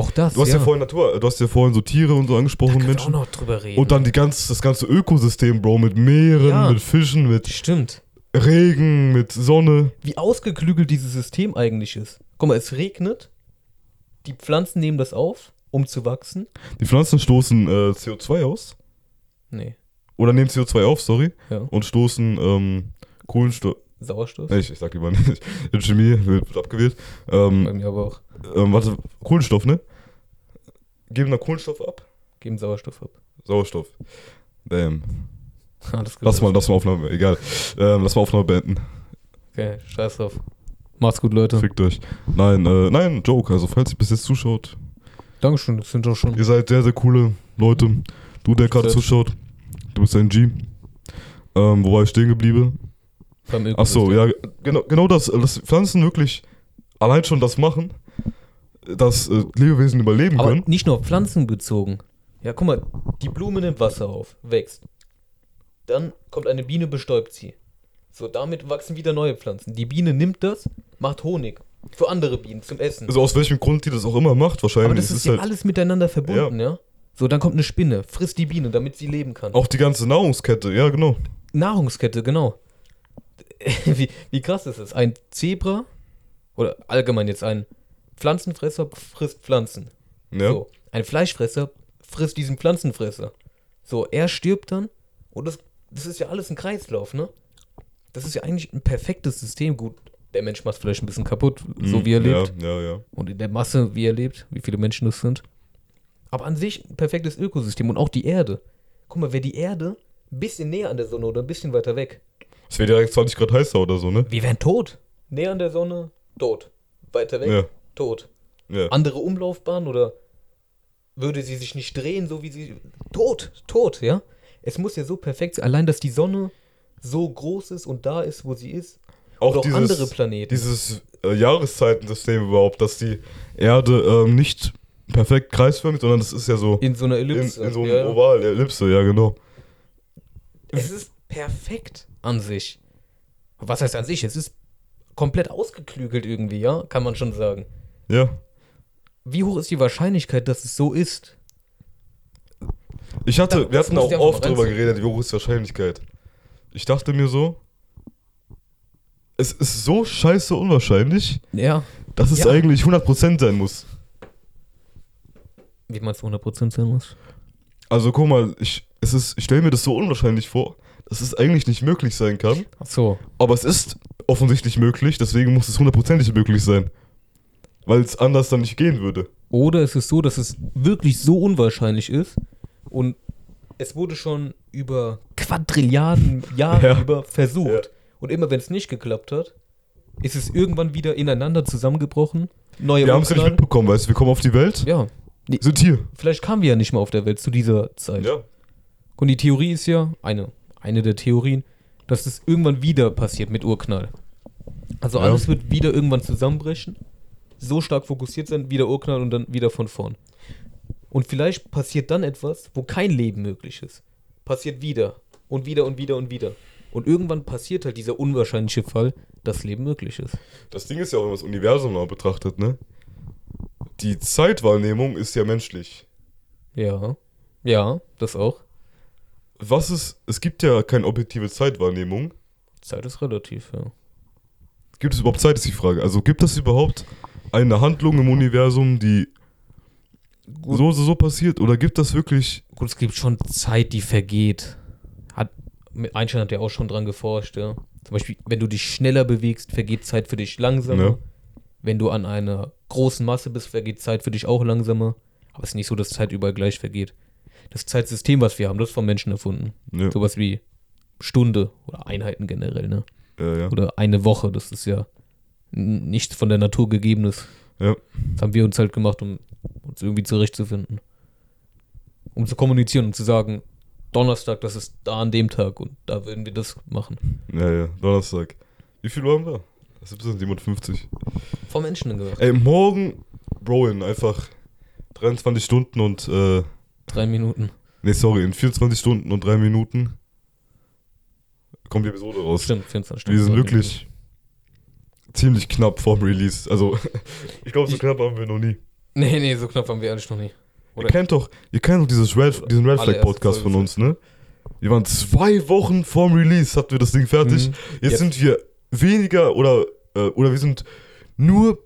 Auch das, Du hast ja, vorhin Natur, du hast ja vorhin so Tiere und so da angesprochen, können wir auch Menschen. noch drüber reden. Und dann die ganz, das ganze Ökosystem, Bro, mit Meeren, Ja. mit Fischen, mit Stimmt. Regen, mit Sonne. Wie ausgeklügelt dieses System eigentlich ist. Guck mal, es regnet, die Pflanzen nehmen das auf, um zu wachsen. Die Pflanzen stoßen äh, CO2 aus. Nee, Oder nehmen CO2 auf, sorry. ja, Und stoßen ähm, Kohlenstoff. Sauerstoff. Ich, ich sag lieber nicht. In [laughs] Chemie wird, wird abgewählt. Ähm, Bei mir aber auch. ähm, warte, Kohlenstoff, ne? Geben da Kohlenstoff ab? Geben Sauerstoff ab. Sauerstoff. Damn. [laughs] Alles gut. Lass mal, lass mal Aufnahme, egal. Ähm, lass mal Aufnahme beenden. Okay, scheiß drauf. Macht's gut, Leute. Fickt euch. Nein, äh, nein, Joke. Also, falls ihr bis jetzt zuschaut, Dankeschön, das sind doch schon. ihr seid sehr, sehr coole Leute. Du, der gerade zuschaut, du bist ein G. Ähm, wo war ich stehen geblieben? Beim Ach so, Ökosystem. ja, genau, genau das. Dass Pflanzen wirklich allein schon das machen, dass äh, Lebewesen überleben Aber können. nicht nur auf Pflanzen bezogen. Ja, guck mal, die Blume nimmt Wasser auf, wächst. Dann kommt eine Biene, bestäubt sie. So, damit wachsen wieder neue Pflanzen. Die Biene nimmt das, macht Honig. Für andere Bienen zum Essen. Also aus welchem Grund die das auch immer macht, wahrscheinlich. Aber das ist ist ja halt alles miteinander verbunden, ja. So, dann kommt eine Spinne, frisst die Biene, damit sie leben kann. auch die ganze Nahrungskette, ja, genau. Nahrungskette, genau. [laughs] wie, wie krass ist es? Ein Zebra, oder allgemein jetzt ein Pflanzenfresser frisst Pflanzen. Ja. So, ein Fleischfresser frisst diesen Pflanzenfresser. So, er stirbt dann und das, das ist ja alles ein Kreislauf, ne? Das ist ja eigentlich ein perfektes System. Gut, der Mensch macht es vielleicht ein bisschen kaputt, so Mhm, wie er lebt. Ja, ja, ja. Und in der Masse, wie er lebt, wie viele Menschen das sind. Aber an sich ein perfektes Ökosystem und auch die Erde. Guck mal, wäre die Erde ein bisschen näher an der Sonne oder ein bisschen weiter weg, Es wäre direkt 20 Grad heißer oder so, ne? wir wären tot. Näher an der Sonne, tot. Weiter weg, Ja. Tot. Ja. Andere Umlaufbahn oder würde sie sich nicht drehen, so wie sie. Tot, tot, ja? Es muss ja so perfekt sein. Allein, dass die Sonne so groß ist und da ist, wo sie ist. Auch, auch dieses, andere Planeten. dieses äh, Jahreszeitensystem überhaupt, dass die Erde ähm, nicht perfekt kreisförmig, sondern das ist ja so in so einer in, Ellipse. in so einem ja, ja. Oval, Ellipse, ja, genau. Es ist perfekt an sich. Was heißt an sich? Es ist komplett ausgeklügelt irgendwie, ja? Kann man schon sagen. Ja. Wie hoch ist die Wahrscheinlichkeit, dass es so ist? Ich hatte, Da- wir das hatten auch oft mal drüber reinziehen. geredet, wie hoch ist die Wahrscheinlichkeit. Ich dachte mir so, es ist so scheiße unwahrscheinlich, Ja. dass es Ja. eigentlich 100% sein muss. Wie meinst du 100% sein muss? Also guck mal, ich, es ist, ich stelle mir das so unwahrscheinlich vor, dass es eigentlich nicht möglich sein kann. Ach so. Aber es ist offensichtlich möglich, deswegen muss es hundertprozentig möglich sein. Weil es anders dann nicht gehen würde. Oder es ist so, dass es wirklich so unwahrscheinlich ist und es wurde schon über Quadrilliarden Jahre [laughs] Ja. über versucht. Ja. Und immer wenn es nicht geklappt hat, ist es irgendwann wieder ineinander zusammengebrochen. Neue wir haben es ja nicht mitbekommen, weißt du, wir kommen auf die Welt, Ja. Sind hier. vielleicht kamen wir ja nicht mal auf der Welt zu dieser Zeit. Ja. Und die Theorie ist ja, eine, eine der Theorien, dass es irgendwann wieder passiert mit Urknall. Also Ja. alles wird wieder irgendwann zusammenbrechen, so stark fokussiert sein, wieder Urknall und dann wieder von vorn. Und vielleicht passiert dann etwas, wo kein Leben möglich ist. Passiert wieder und wieder und wieder und wieder. Und irgendwann passiert halt dieser unwahrscheinliche Fall, dass Leben möglich ist. Das Ding ist ja auch, wenn man das Universum mal betrachtet, ne? Die Zeitwahrnehmung ist ja menschlich. Ja. Ja, das auch. Was ist, es gibt ja keine objektive Zeitwahrnehmung. Zeit ist relativ, ja. Gibt es überhaupt Zeit, ist die Frage. Also gibt es überhaupt eine Handlung im Universum, die Gut. so, so, so passiert? Oder gibt das wirklich. Gut, es gibt schon Zeit, die vergeht. Hat, Einstein hat ja auch schon dran geforscht, ja. Zum Beispiel, wenn du dich schneller bewegst, vergeht Zeit für dich langsamer. Ja. Wenn du an einer großen Masse bist, vergeht Zeit für dich auch langsamer. Aber es ist nicht so, dass Zeit überall gleich vergeht. Das Zeitsystem, was wir haben, das ist vom Menschen erfunden. Ja, Sowas wie Stunde oder Einheiten generell, ne? ja, ja. Oder eine Woche, das ist ja n- nichts von der Natur gegebenes. Ja. Das haben wir uns halt gemacht, um uns irgendwie zurechtzufinden. Um zu kommunizieren und zu sagen, Donnerstag, das ist da an dem Tag und da würden wir das machen. ja, ja. Donnerstag. Wie viel Uhr haben wir? 17.57. Vom Menschen gemacht. Ey, morgen, Bro, in einfach 23 Stunden und, äh, Drei Minuten. nee, sorry, in 24 Stunden und 3 Minuten kommt die Episode raus. Stimmt, 24 Stunden. Wir sind wirklich ziemlich knapp vorm Release. Also, [laughs] ich glaube, so Ich- knapp haben wir noch nie. Nee, nee, so knapp haben wir ehrlich noch nie. Ihr Oder- kennt doch, ihr kennt doch dieses Red, diesen Red Flag Podcast von uns, ne? Wir waren zwei Wochen vorm Release, hatten wir das Ding fertig. Mhm. Jetzt Jetzt- sind wir weniger oder, äh, oder wir sind nur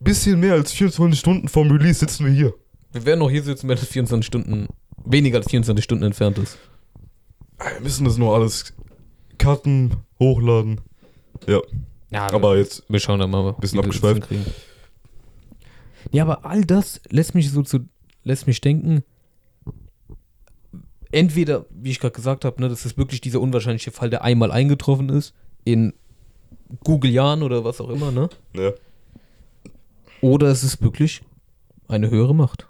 bisschen mehr als 24 Stunden vorm Release sitzen wir hier. Wir werden noch hier sitzen, wenn es 24 Stunden, weniger als 24 Stunden entfernt ist. Wir müssen das nur alles cutten, hochladen. Ja, Ja, aber jetzt, wir schauen dann mal, Bisschen wir das abgeschweift. Ja, aber all das lässt mich so zu, lässt mich denken, entweder, wie ich gerade gesagt habe, ne, das ist wirklich dieser unwahrscheinliche Fall, der einmal eingetroffen ist, in Google-Jahren oder was auch immer, ne? ja. Oder es ist wirklich eine höhere Macht.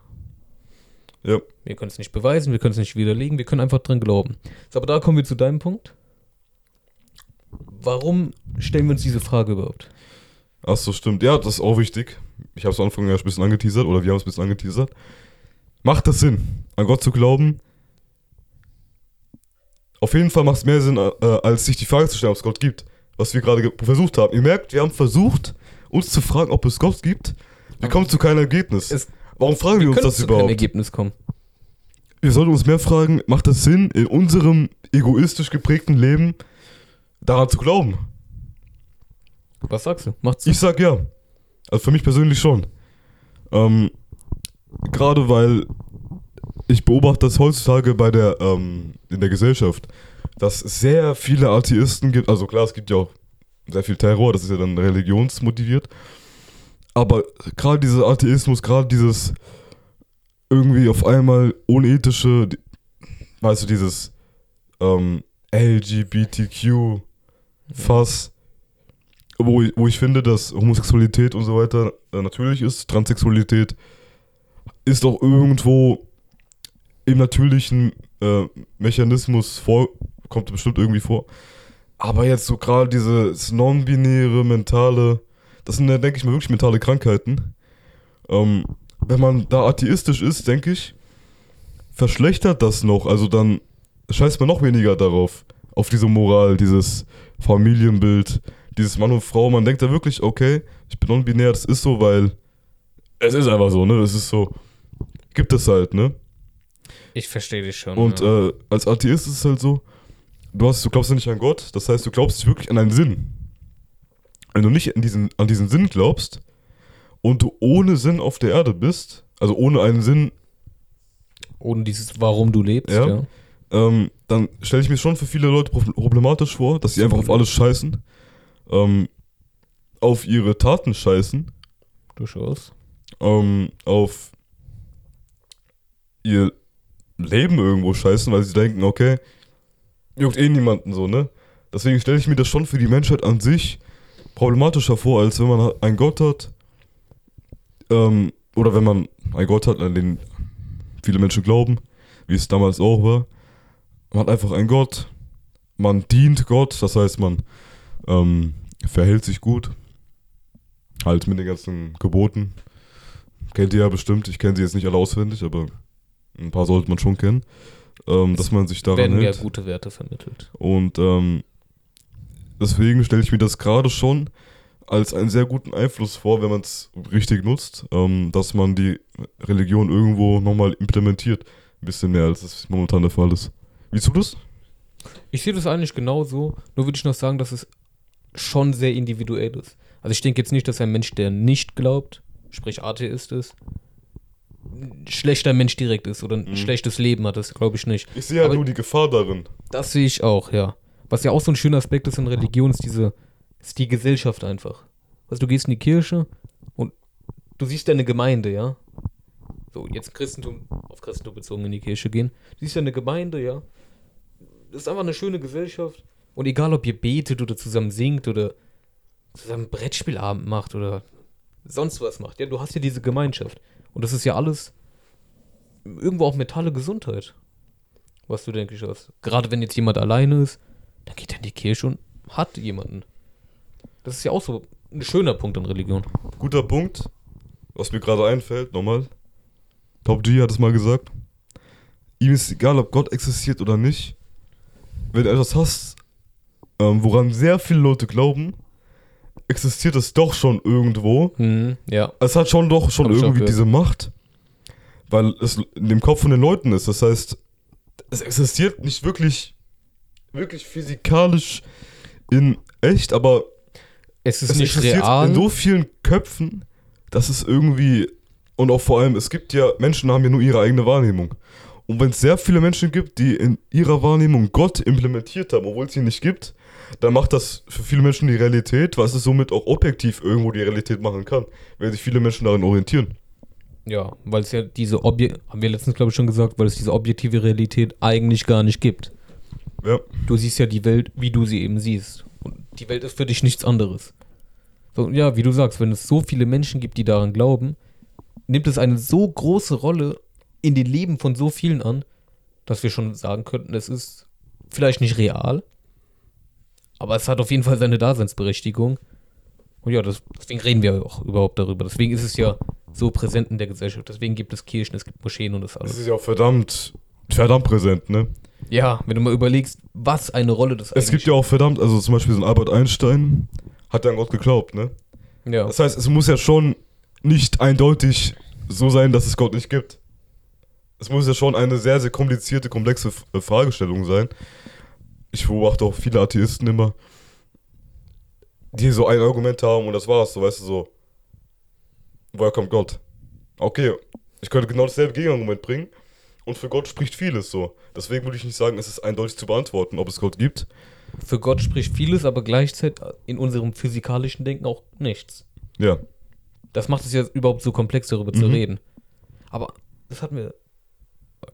Ja. Wir können es nicht beweisen, wir können es nicht widerlegen, wir können einfach dran glauben. So, aber da kommen wir zu deinem Punkt. Warum stellen wir uns diese Frage überhaupt? Ach so, stimmt. Ja, das ist auch wichtig. Ich habe es am Anfang ja ein bisschen angeteasert, oder wir haben es ein bisschen angeteasert. Macht das Sinn, an Gott zu glauben? Auf jeden Fall macht es mehr Sinn, äh, als sich die Frage zu stellen, ob es Gott gibt. Was wir gerade ge- versucht haben. Ihr merkt, wir haben versucht, uns zu fragen, ob es Gott gibt. Wir kommen zu keinem Ergebnis. Es- Warum fragen wir uns können das zu überhaupt? Ergebnis kommen. Wir sollten uns mehr fragen, macht das Sinn, in unserem egoistisch geprägten Leben daran zu glauben? Was sagst du? Macht's? Ich sag ja. Also für mich persönlich schon. Ähm, Gerade weil ich beobachte das heutzutage bei der, ähm, in der Gesellschaft, dass es sehr viele Atheisten gibt. Also klar, es gibt ja auch sehr viel Terror, das ist ja dann religionsmotiviert. Aber gerade dieser Atheismus, gerade dieses irgendwie auf einmal unethische, weißt du, dieses ähm, LGBTQ-Fass, wo, ich- wo ich finde, dass Homosexualität und so weiter äh, natürlich ist, Transsexualität ist auch irgendwo im natürlichen äh, Mechanismus vor, kommt bestimmt irgendwie vor. Aber jetzt so gerade dieses non-binäre, mentale, das sind ja, denke ich mal, wirklich mentale Krankheiten. Ähm, wenn man da atheistisch ist, denke ich, verschlechtert das noch. Also dann scheißt man noch weniger darauf, auf diese Moral, dieses Familienbild, dieses Mann und Frau. Man denkt da wirklich, okay, ich bin non-binär, das ist so, weil es ist einfach so, ne? Es ist so, gibt es halt, ne? Ich verstehe dich schon. Und ja. äh, als Atheist ist es halt so, du, hast, du glaubst ja nicht an Gott, das heißt, du glaubst nicht wirklich an einen Sinn. Wenn du nicht an diesen, an diesen Sinn glaubst und du ohne Sinn auf der Erde bist, also ohne einen Sinn, Ohne dieses Warum du lebst, Ja. ja. ähm, dann stelle ich mir schon für viele Leute pro- problematisch vor, dass sie einfach auf alles scheißen, ähm, auf ihre Taten scheißen, Durchaus. ähm, auf ihr Leben irgendwo scheißen, weil sie denken, okay, juckt eh niemanden so, ne? Deswegen stelle ich mir das schon für die Menschheit an sich problematischer vor, als wenn man einen Gott hat, ähm, oder wenn man einen Gott hat, an den viele Menschen glauben, wie es damals auch war. Man hat einfach einen Gott, man dient Gott, das heißt, man ähm, verhält sich gut, halt mit den ganzen Geboten. Kennt ihr ja bestimmt, ich kenne sie jetzt nicht alle auswendig, aber ein paar sollte man schon kennen, ähm, dass man sich daran Werden ja hält. gute Werte vermittelt. Und ähm, deswegen stelle ich mir das gerade schon als einen sehr guten Einfluss vor, wenn man es richtig nutzt, ähm, dass man die Religion irgendwo nochmal implementiert. Ein bisschen mehr, als das momentan der Fall ist. Wie siehst du das? Ich sehe das eigentlich genauso, nur würde ich noch sagen, dass es schon sehr individuell ist. Also ich denke jetzt nicht, dass ein Mensch, der nicht glaubt, sprich Atheist ist, ein schlechter Mensch direkt ist oder ein Mhm. schlechtes Leben hat, das glaube ich nicht. Ich sehe halt Aber- nur die Gefahr darin. Das sehe ich auch, ja. Was ja auch so ein schöner Aspekt ist in Religion, ist diese, ist die Gesellschaft einfach. Also du gehst in die Kirche und du siehst deine Gemeinde, ja. So, jetzt Christentum, auf Christentum bezogen in die Kirche gehen. Du siehst deine Gemeinde, ja. Das ist einfach eine schöne Gesellschaft. Und egal, ob ihr betet oder zusammen singt oder zusammen Brettspielabend macht oder sonst was macht, ja, du hast ja diese Gemeinschaft. Und das ist ja alles irgendwo auch mentale Gesundheit was du, denke ich, hast. Gerade wenn jetzt jemand alleine ist, dann geht er in die Kirche und hat jemanden. Das ist ja auch so ein schöner Punkt in Religion. Guter Punkt, was mir gerade einfällt, nochmal. Top G hat es mal gesagt. Ihm ist egal, ob Gott existiert oder nicht. Wenn du etwas hast, ähm, woran sehr viele Leute glauben, existiert es doch schon irgendwo. Mhm, ja. Es hat schon doch schon Hab irgendwie diese Macht, weil es in dem Kopf von den Leuten ist. Das heißt, es existiert nicht wirklich, wirklich physikalisch in echt, aber Es ist es nicht existiert real. in so vielen Köpfen, dass es irgendwie und auch vor allem, es gibt ja Menschen haben ja nur ihre eigene Wahrnehmung. Und wenn es sehr viele Menschen gibt, die in ihrer Wahrnehmung Gott implementiert haben, obwohl es ihn nicht gibt, dann macht das für viele Menschen die Realität, was es somit auch objektiv irgendwo die Realität machen kann, wenn sich viele Menschen darin orientieren. ja, weil es ja diese Objekt, haben wir letztens glaube ich schon gesagt, weil es diese objektive Realität eigentlich gar nicht gibt. Ja, Du siehst ja die Welt, wie du sie eben siehst. Und die Welt ist für dich nichts anderes. So, ja, wie du sagst, wenn es so viele Menschen gibt, die daran glauben, nimmt es eine so große Rolle in den Leben von so vielen an, dass wir schon sagen könnten, es ist vielleicht nicht real, aber es hat auf jeden Fall seine Daseinsberechtigung. Und ja, das, deswegen reden wir auch überhaupt darüber. Deswegen ist es ja so präsent in der Gesellschaft. Deswegen gibt es Kirchen, es gibt Moscheen und das es alles. ist ja auch verdammt, verdammt präsent, ne? Ja, wenn du mal überlegst, was eine Rolle das Es gibt ja auch verdammt, also zum Beispiel so ein Albert Einstein hat ja an Gott geglaubt, ne? ja. Das heißt, es muss ja schon nicht eindeutig so sein, dass es Gott nicht gibt. Es muss ja schon eine sehr, sehr komplizierte, komplexe äh, Fragestellung sein. Ich beobachte auch viele Atheisten immer, die so ein Argument haben und das war's, so weißt du so. Woher kommt Gott? Okay, ich könnte genau dasselbe Gegenargument bringen und für Gott spricht vieles so. Deswegen würde ich nicht sagen, es ist eindeutig zu beantworten, ob es Gott gibt. Für Gott spricht vieles, aber gleichzeitig in unserem physikalischen Denken auch nichts. Ja, Das macht es ja überhaupt so komplex, darüber zu Mhm. reden. Aber das hatten wir,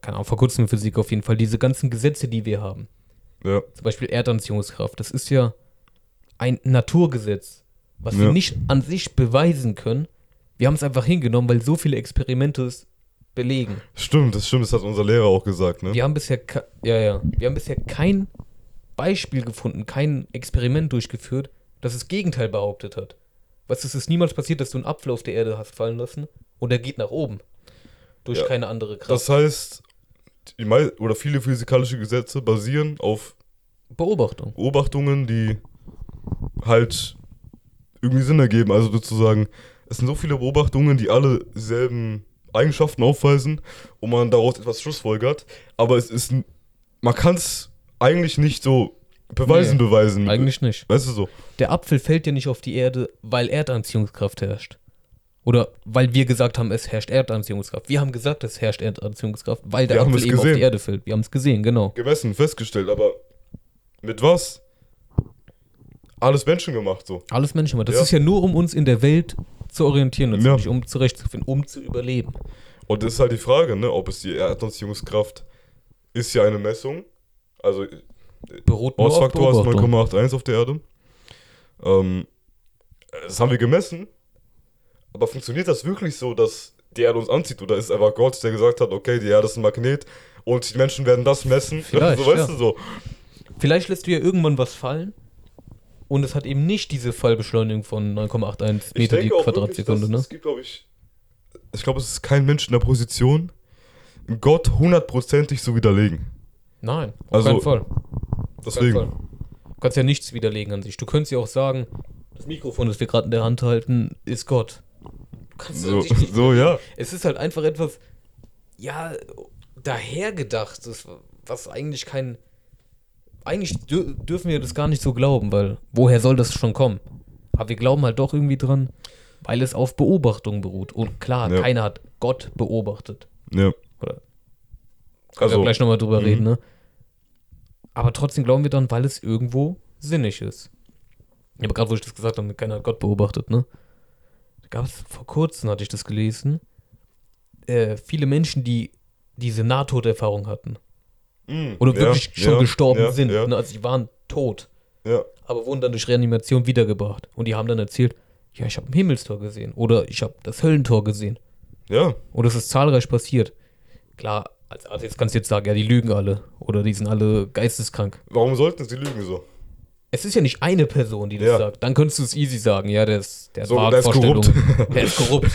keine Ahnung, vor kurzem in Physik auf jeden Fall, diese ganzen Gesetze, die wir haben. ja, Zum Beispiel Erdanziehungskraft. Das ist ja ein Naturgesetz, was wir Ja. nicht an sich beweisen können. Wir haben es einfach hingenommen, weil so viele Experimente es belegen. stimmt, das stimmt, das hat unser Lehrer auch gesagt, ne? Wir haben bisher, ja, ja, wir haben bisher kein Beispiel gefunden, kein Experiment durchgeführt, das das Gegenteil behauptet hat. Was ist es niemals passiert, dass du einen Apfel auf der Erde hast fallen lassen und er geht nach oben durch Ja, keine andere Kraft. Das heißt, oder viele physikalische Gesetze basieren auf Beobachtung. Beobachtungen, die halt irgendwie Sinn ergeben. Also sozusagen, es sind so viele Beobachtungen, die alle dieselben Eigenschaften aufweisen und man daraus etwas schlussfolgert. Aber es ist, man kann es eigentlich nicht so beweisen, Nee, beweisen. Eigentlich nicht. Weißt du so? Der Apfel fällt ja nicht auf die Erde, weil Erdanziehungskraft herrscht. Oder weil wir gesagt haben, es herrscht Erdanziehungskraft. Wir haben gesagt, es herrscht Erdanziehungskraft, weil der Wir Apfel eben auf gesehen. die Erde fällt. Wir haben es gesehen, genau. Gemessen, festgestellt, aber mit was? Alles Menschen gemacht so. Alles Menschen. Das Ja. ist ja nur, um uns in der Welt zu orientieren, Ja. natürlich, um zurechtzufinden, um zu überleben. Und das ist halt die Frage, ne, ob es die Erdanziehungskraft ist ja eine Messung. Also Beruht auf Ortsfaktor ist Beobachtung. 9,81 auf der Erde. Ähm, das haben wir gemessen. Aber funktioniert das wirklich so, dass die Erde uns anzieht? Oder ist es einfach Gott, der gesagt hat, okay, die Erde ist ein Magnet und die Menschen werden das messen? [laughs] Vielleicht, so weißt ja. du so. Vielleicht lässt du ja irgendwann was fallen und es hat eben nicht diese Fallbeschleunigung von 9,81 Ich Meter die Quadratsekunde, wirklich, ne? Es gibt, glaube ich, ich glaube, es ist kein Mensch in der Position, Gott hundertprozentig zu widerlegen. Nein, auf Also, keinen Fall. Auf keinen Deswegen. Fall. Du kannst ja nichts widerlegen an sich. Du könntest ja auch sagen, das Mikrofon, das wir gerade in der Hand halten, ist Gott. Kannst So, an sich nicht [laughs] so ja. Es ist halt einfach etwas, ja, dahergedachtes, was eigentlich kein. Eigentlich dür dürfen wir das gar nicht so glauben, weil woher soll das schon kommen? Aber wir glauben halt doch irgendwie dran, weil es auf Beobachtung beruht. Und klar, Ja. keiner hat Gott beobachtet. ja. Oder können Also, wir gleich nochmal drüber mhm. reden, ne? Aber trotzdem glauben wir dann, weil es irgendwo sinnig ist. Ja, aber gerade wo ich das gesagt habe, keiner hat Gott beobachtet, ne? Gab es vor kurzem, hatte ich das gelesen, äh, viele Menschen, die diese Nahtoderfahrung hatten. mh, Oder ja, wirklich schon ja, gestorben ja, sind. Ne? Also die waren tot, ja. aber wurden dann durch Reanimation wiedergebracht. Und die haben dann erzählt, ja, ich habe ein Himmelstor gesehen. Oder ich habe das Höllentor gesehen. ja. Und es ist zahlreich passiert. Klar, als Arzt kannst du jetzt sagen, ja, die lügen alle. Oder die sind alle geisteskrank. Warum sollten sie lügen so? Es ist ja nicht eine Person, die das Ja. sagt. Dann könntest du es easy sagen, ja, der ist, der So, der ist Wahnvorstellungen. [laughs] Der ist korrupt.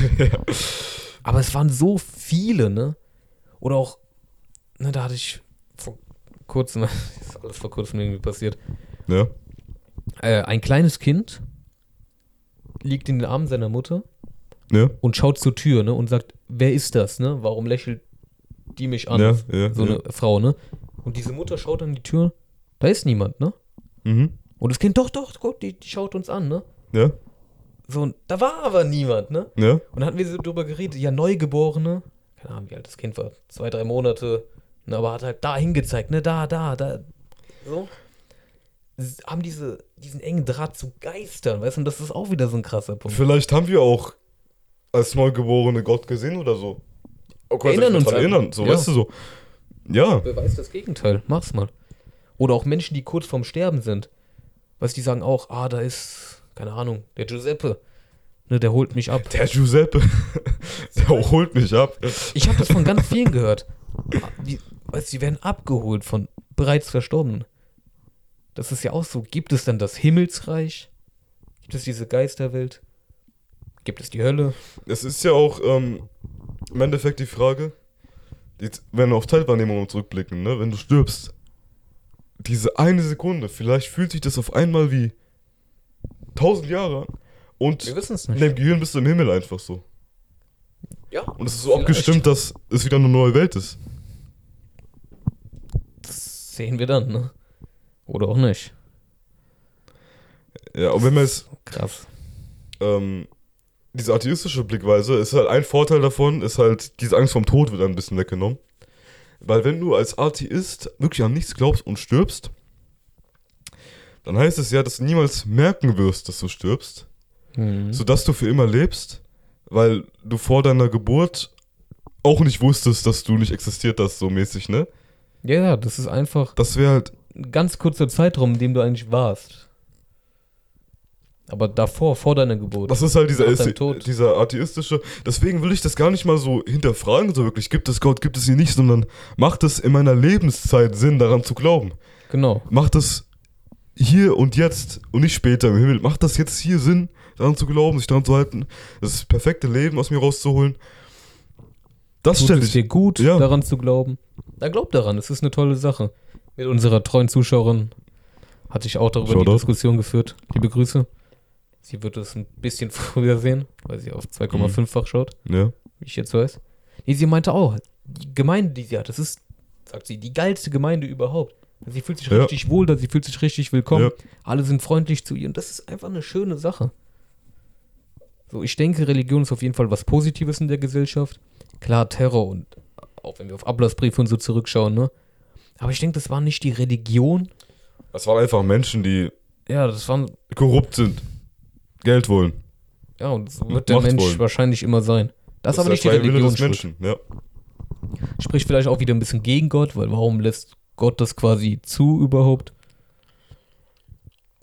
[laughs] Aber es waren so viele, ne? Oder auch, ne, da hatte ich vor kurzem, [laughs] ist alles vor kurzem irgendwie passiert. Ja. Äh, ein kleines Kind liegt in den Armen seiner Mutter Ja, und schaut zur Tür, ne? Und sagt, wer ist das, ne? Warum lächelt die mich an? ja, ja. so ja. eine Frau, ne? Und diese Mutter schaut an die Tür, da ist niemand, ne? Mhm. Und das Kind, doch, doch, guck, die, die schaut uns an, ne? Ja, So, und da war aber niemand, ne? ja. Und dann hatten wir so drüber geredet, ja, Neugeborene, keine Ahnung, wie alt das Kind war, zwei, drei Monate, ne, aber hat halt da hingezeigt, ne, da, da, da, so. Haben diese, diesen engen Draht zu Geistern, weißt du, und das ist auch wieder so ein krasser Punkt. Vielleicht haben wir auch als Neugeborene Gott gesehen oder so. Oh, kannst Erinnern uns erinnern, so, Ja. weißt du, so. Ja, Beweis das Gegenteil, mach's mal. Oder auch Menschen, die kurz vorm Sterben sind. Weißt du, die sagen auch, ah, da ist, keine Ahnung, der Giuseppe, ne, der holt mich ab. der Giuseppe, [laughs] der holt mich ab. Ich habe das von ganz vielen gehört. Die, weißt, du, die werden abgeholt von bereits Verstorbenen. Das ist ja auch so. Gibt es dann das Himmelsreich? Gibt es diese Geisterwelt? Gibt es die Hölle? Es ist ja auch ähm, im Endeffekt die Frage, jetzt, wenn wir auf Zeitwahrnehmung zurückblicken, ne, wenn du stirbst, diese eine Sekunde, vielleicht fühlt sich das auf einmal wie tausend Jahre an und wissen es in deinem Gehirn bist du im Himmel einfach so. Ja. Und es ist so abgestimmt, dass es wieder eine neue Welt ist. Das sehen wir dann, ne? Oder auch nicht. Ja, und wenn man jetzt Krass. ähm, diese atheistische Blickweise ist halt ein Vorteil davon, ist halt, diese Angst vom Tod wird ein bisschen weggenommen. Weil wenn du als Atheist wirklich an nichts glaubst und stirbst, dann heißt es ja, dass du niemals merken wirst, dass du stirbst, Mhm. sodass du für immer lebst, weil du vor deiner Geburt auch nicht wusstest, dass du nicht existiert hast, so mäßig, ne? Ja, ja, das ist einfach Das wäre halt, ein ganz kurzer Zeitraum, in dem du eigentlich warst. Aber davor, vor deiner Geburt. das ist halt dieser, dieser atheistische, deswegen will ich das gar nicht mal so hinterfragen, so wirklich, gibt es Gott, gibt es ihn nicht, sondern macht es in meiner Lebenszeit Sinn, daran zu glauben. Genau. macht das hier und jetzt und nicht später im Himmel. Macht das jetzt hier Sinn, daran zu glauben, sich daran zu halten, das perfekte Leben aus mir rauszuholen? Das Tut stelle es ich. dir gut, Ja. daran zu glauben? Dann glaub daran, es ist eine tolle Sache. Mit unserer treuen Zuschauerin hatte ich auch darüber die Shoutout. Diskussion geführt. Liebe Grüße. Sie wird es ein bisschen [laughs] früher sehen, weil sie auf 2,5-fach schaut, Ja. wie ich jetzt weiß. Nee, sie meinte auch, die Gemeinde, die sie hat, das ist, sagt sie, die geilste Gemeinde überhaupt. Sie fühlt sich Ja. richtig wohl da, sie fühlt sich richtig willkommen. Ja. Alle sind freundlich zu ihr und das ist einfach eine schöne Sache. So, ich denke, Religion ist auf jeden Fall was Positives in der Gesellschaft. Klar, Terror und auch wenn wir auf Ablassbriefe und so zurückschauen, ne? Aber ich denke, das war nicht die Religion. Das waren einfach Menschen, die Ja, das waren, korrupt sind, Geld wollen. ja, und so wird der Macht Mensch wollen. wahrscheinlich immer sein. Das, ist aber nicht die Religion. des Menschen. Ja. Spricht vielleicht auch wieder ein bisschen gegen Gott, weil warum lässt Gott das quasi zu überhaupt?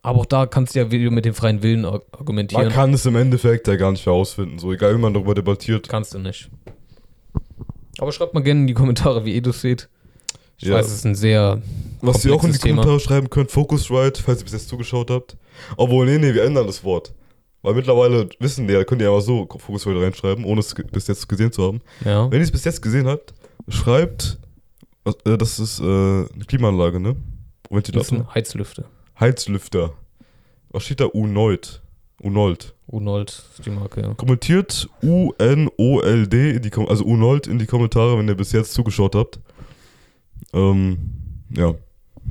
Aber auch da kannst du ja wieder mit dem freien Willen ar- argumentieren. Man kann es im Endeffekt ja gar nicht herausfinden, so egal wie man darüber debattiert. Kannst du nicht. Aber schreibt mal gerne in die Kommentare, wie ihr das seht. Ich Ja. weiß, es ist ein sehr. Was ihr auch in die Thema. Kommentare schreiben könnt, Focusrite, falls ihr bis jetzt zugeschaut habt. Obwohl, nee, nee, wir ändern das Wort. Weil mittlerweile wissen die könnt ihr einfach so Focusrite reinschreiben, ohne es bis jetzt gesehen zu haben. Ja. Wenn ihr es bis jetzt gesehen habt, schreibt, äh, das ist äh, eine Klimaanlage, ne? Das Ventilator. sind Heizlüfte. Heizlüfter. Was steht da? Unold. Unold. Unold ist die Marke, ja. Kommentiert U-N-O-L-D, in die Kom- also Unold in die Kommentare, wenn ihr bis jetzt zugeschaut habt. Ähm, ja.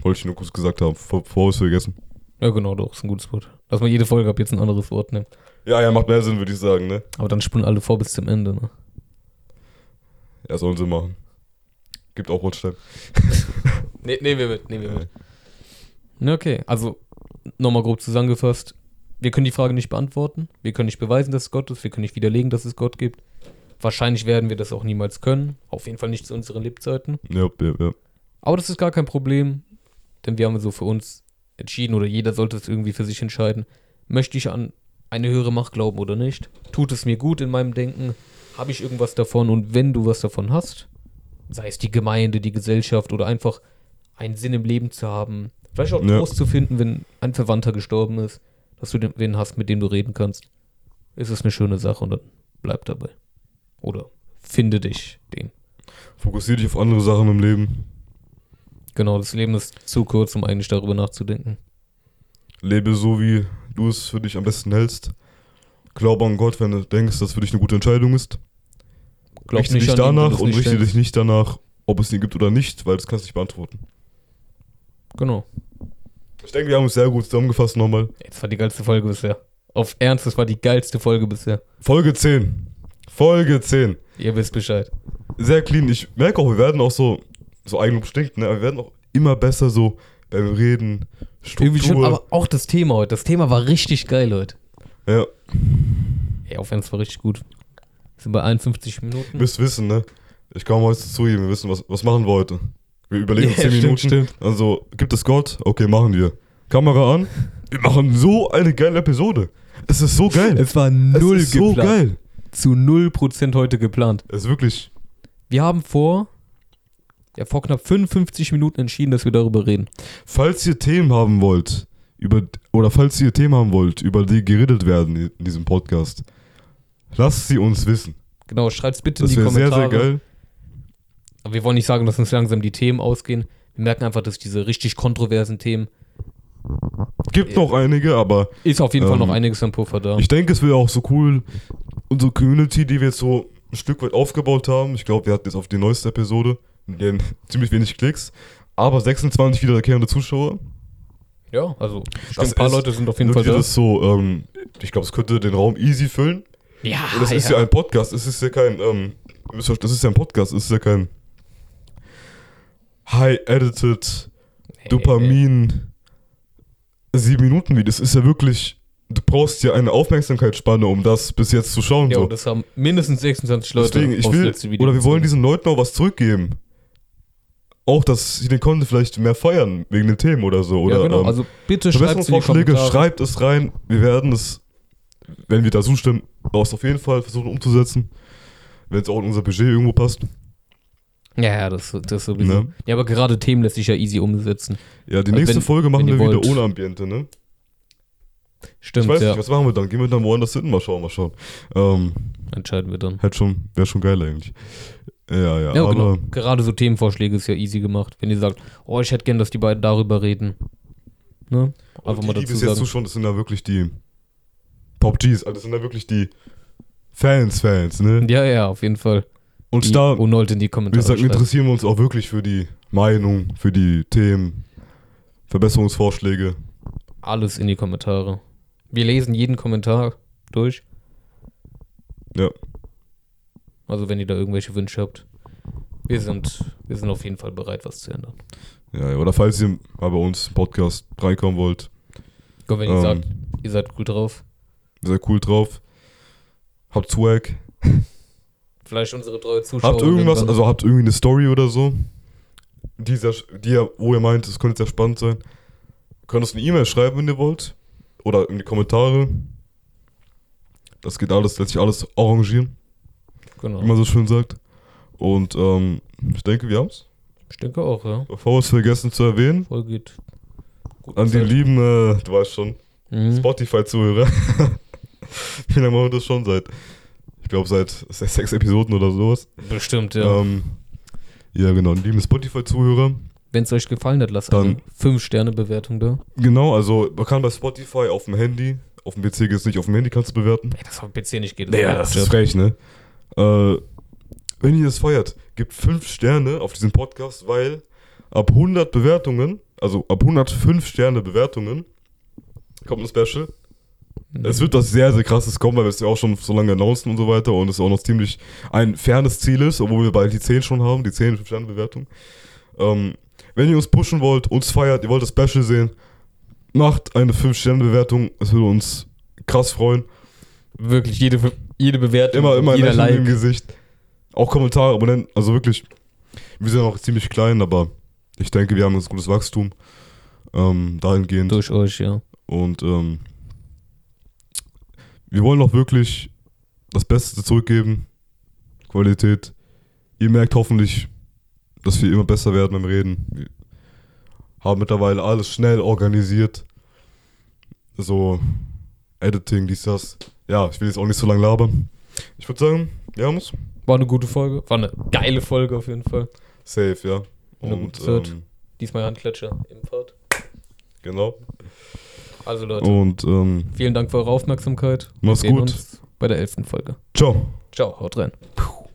Wollte ich nur kurz gesagt haben, vor- bevor wir es vergessen. Ja, genau, doch, ist ein gutes Wort. Lass mal jede Folge ab jetzt ein anderes Wort nehmen. Ja, ja, macht mehr Sinn, würde ich sagen, ne? Aber dann spulen alle vor bis zum Ende, ne? Ja, sollen sie machen. Gibt auch Rotstein. [laughs] Ne, nehmen wir mit, nehmen wir mit. Ne, okay. Also, nochmal grob zusammengefasst. Wir können die Frage nicht beantworten. Wir können nicht beweisen, dass es Gott ist. Wir können nicht widerlegen, dass es Gott gibt. Wahrscheinlich werden wir das auch niemals können. Auf jeden Fall nicht zu unseren Lebzeiten. Ja, ja, ja. Aber das ist gar kein Problem, denn wir haben so für uns entschieden oder jeder sollte es irgendwie für sich entscheiden. Möchte ich an eine höhere Macht glauben oder nicht? Tut es mir gut in meinem Denken? Habe ich irgendwas davon? Und wenn du was davon hast, sei es die Gemeinde, die Gesellschaft oder einfach einen Sinn im Leben zu haben, vielleicht auch Ja. Trost zu finden, wenn ein Verwandter gestorben ist, dass du den, wen hast, mit dem du reden kannst, ist es eine schöne Sache und dann bleib dabei. Oder finde dich dem. Fokussier dich auf andere Sachen im Leben. Genau, das Leben ist zu kurz, um eigentlich darüber nachzudenken. Lebe so, wie du es für dich am besten hältst. Glaube an Gott, wenn du denkst, dass für dich eine gute Entscheidung ist. Glaub richte dich ihn, wenn danach du's und nicht richte denkst. dich nicht danach, ob es ihn gibt oder nicht, weil das kannst du nicht beantworten. Genau. Ich denke, wir haben es sehr gut zusammengefasst nochmal. Jetzt war die geilste Folge bisher. Auf Ernst, das war die geilste Folge bisher. Folge 10. Folge 10. Ihr wisst Bescheid. Sehr clean. Ich merke auch, wir werden auch so, so Eigenlob stinkt, ne? Aber wir werden auch immer besser so beim Reden, Irgendwie schon, Struktur. aber auch das Thema heute. Das Thema war richtig geil heute. ja, Ey, auf Ernst war richtig gut. Wir sind bei 51 Minuten. ihr müsst wissen, ne? Ich komme heute zu ihm, wir wissen, was, was machen wir heute. Wir überlegen Ja, 10 stimmt, Minuten. stimmt. Also, gibt es Gott? Okay, machen wir. Kamera an. Wir machen so eine geile Episode. Es ist so geil. Es war Es null ist so geplant. geil. Zu 0% heute geplant. Es ist wirklich. Wir haben vor, ja, vor knapp 55 Minuten entschieden, dass wir darüber reden. Falls ihr Themen haben wollt, über, oder falls ihr Themen haben wollt, über die geredet werden in diesem Podcast, lasst sie uns wissen. Genau, schreibt's bitte Das in die wäre sehr, Kommentare. sehr geil. Aber wir wollen nicht sagen, dass uns langsam die Themen ausgehen. Wir merken einfach, dass diese richtig kontroversen Themen Gibt Ja. noch einige, aber ist auf jeden Fall Ähm, noch einiges am Puffer da. ich denke, es wäre auch so cool, unsere Community, die wir jetzt so ein Stück weit aufgebaut haben. Ich glaube, wir hatten jetzt auf die neueste Episode haben [laughs] ziemlich wenig Klicks, aber 26 wiederkehrende Zuschauer. ja, also ein paar ist Leute sind auf jeden Fall da. das so, ähm, ich glaube, es könnte den Raum easy füllen. Ja, Und das ist ja ein Podcast, es ist ja kein, ähm, das ist ja ein Podcast, es ist ja kein high-edited Dopamin sieben Minuten Video. Das ist ja wirklich, du brauchst ja eine Aufmerksamkeitsspanne, um das bis jetzt zu schauen. Ja, so. und das haben mindestens 26 Leute Deswegen, ich will, letzte Video oder wir wollen diesen Leuten auch was zurückgeben. Auch, dass sie den Content vielleicht mehr feiern, wegen den Themen oder so. Oder, ja, genau. ähm, Also bitte schreibt Kommentare. schreibt es rein. Wir werden es, wenn wir da zustimmen, auch auf jeden Fall versuchen umzusetzen. Wenn es auch in unser Budget irgendwo passt. Ja, ja, das, das sowieso. Ne? Ja, aber gerade Themen lässt sich ja easy umsetzen. Ja, die Also nächste wenn- Folge machen wir wieder ohne Ambiente, ne? Stimmt, ich weiß ja. nicht, was machen wir dann? Gehen wir dann woanders hin? Mal schauen, mal schauen. Ähm, Entscheiden wir dann. hätte schon, wäre schon geil eigentlich. Ja, ja, Ja, aber genau. Gerade so Themenvorschläge ist ja easy gemacht. Wenn ihr sagt, oh, ich hätte gern, dass die beiden darüber reden. Ne? Einfach die, mal die dazu bis jetzt zuschauen, das sind ja wirklich die Top Gs, also das sind ja wirklich die Fans, Fans, ne? Ja, ja, auf jeden Fall. Und Die da, Unold in die wie Kommentare. gesagt, schreiben. interessieren wir uns auch wirklich für die Meinung, für die Themen, Verbesserungsvorschläge. Alles in die Kommentare. Wir lesen jeden Kommentar durch. Ja. Also wenn ihr da irgendwelche Wünsche habt. Wir sind, wir sind auf jeden Fall bereit, was zu ändern. Ja, oder falls ihr mal bei uns im Podcast reinkommen wollt, Komm, wenn ihr Ähm. sagt, ihr seid gut drauf. seid cool drauf. Habt Swag. Vielleicht unsere treue Zuschauer. Habt irgendwas, also habt irgendwie eine Story oder so, die, sehr, die ihr, wo ihr meint, es könnte sehr spannend sein. Könnt uns eine E-Mail schreiben, wenn ihr wollt. Oder in die Kommentare. Das geht alles, lässt sich alles arrangieren, genau. wie man so schön sagt. Und ähm, ich denke, wir haben's. Ich denke auch, ja. Bevor wir es vergessen zu erwähnen, Voll geht. An die Zeit. lieben, äh, du weißt schon, Mhm. Spotify-Zuhörer. [laughs] Wie lange machen wir das schon? Seit, ich glaube, seit sechs, sechs Episoden oder sowas. Bestimmt, ja. Ähm, ja, genau. Liebe Spotify-Zuhörer. Wenn es euch gefallen hat, lasst Dann- eine 5-Sterne-Bewertung da. Genau, also man kann bei Spotify auf dem Handy, auf dem PC geht es nicht, auf dem Handy kannst du bewerten. Ey, das auf dem PC nicht geht. Naja, das ist frech, ne? Äh, wenn ihr das feiert, gebt 5 Sterne auf diesen Podcast, weil ab 100 Bewertungen, also ab 105 Sterne Bewertungen, kommt ein Special. Es wird was sehr, sehr krasses kommen, weil wir es ja auch schon so lange announcen und so weiter und es auch noch ziemlich ein fernes Ziel ist, obwohl wir bald die 10 schon haben, die 10 Sterne Bewertung. Ähm, wenn ihr uns pushen wollt, uns feiert, ihr wollt das Special sehen, macht eine 5 Sterne Bewertung, es würde uns krass freuen. Wirklich, jede, jede Bewertung, Immer, immer ein jeder im Like. Gesicht. Auch Kommentare, Abonnenten, also wirklich, wir sind noch ziemlich klein, aber ich denke, wir haben ein gutes Wachstum ähm, dahingehend. Durch euch, ja. Und ähm, wir wollen auch wirklich das Beste zurückgeben. Qualität. Ihr merkt hoffentlich, dass wir immer besser werden beim Reden. Wir haben mittlerweile alles schnell organisiert. So, Editing, dies, das. Ja, ich will jetzt auch nicht so lange labern. Ich würde sagen, haben es. War eine gute Folge. War eine geile Folge auf jeden Fall. Safe, ja. Und ähm, Diesmal Handklatscher im Part. genau. Also Leute, Und ähm, vielen Dank für eure Aufmerksamkeit. Wir Mach's sehen gut. uns bei der elften Folge. ciao. Ciao, haut rein. Puh.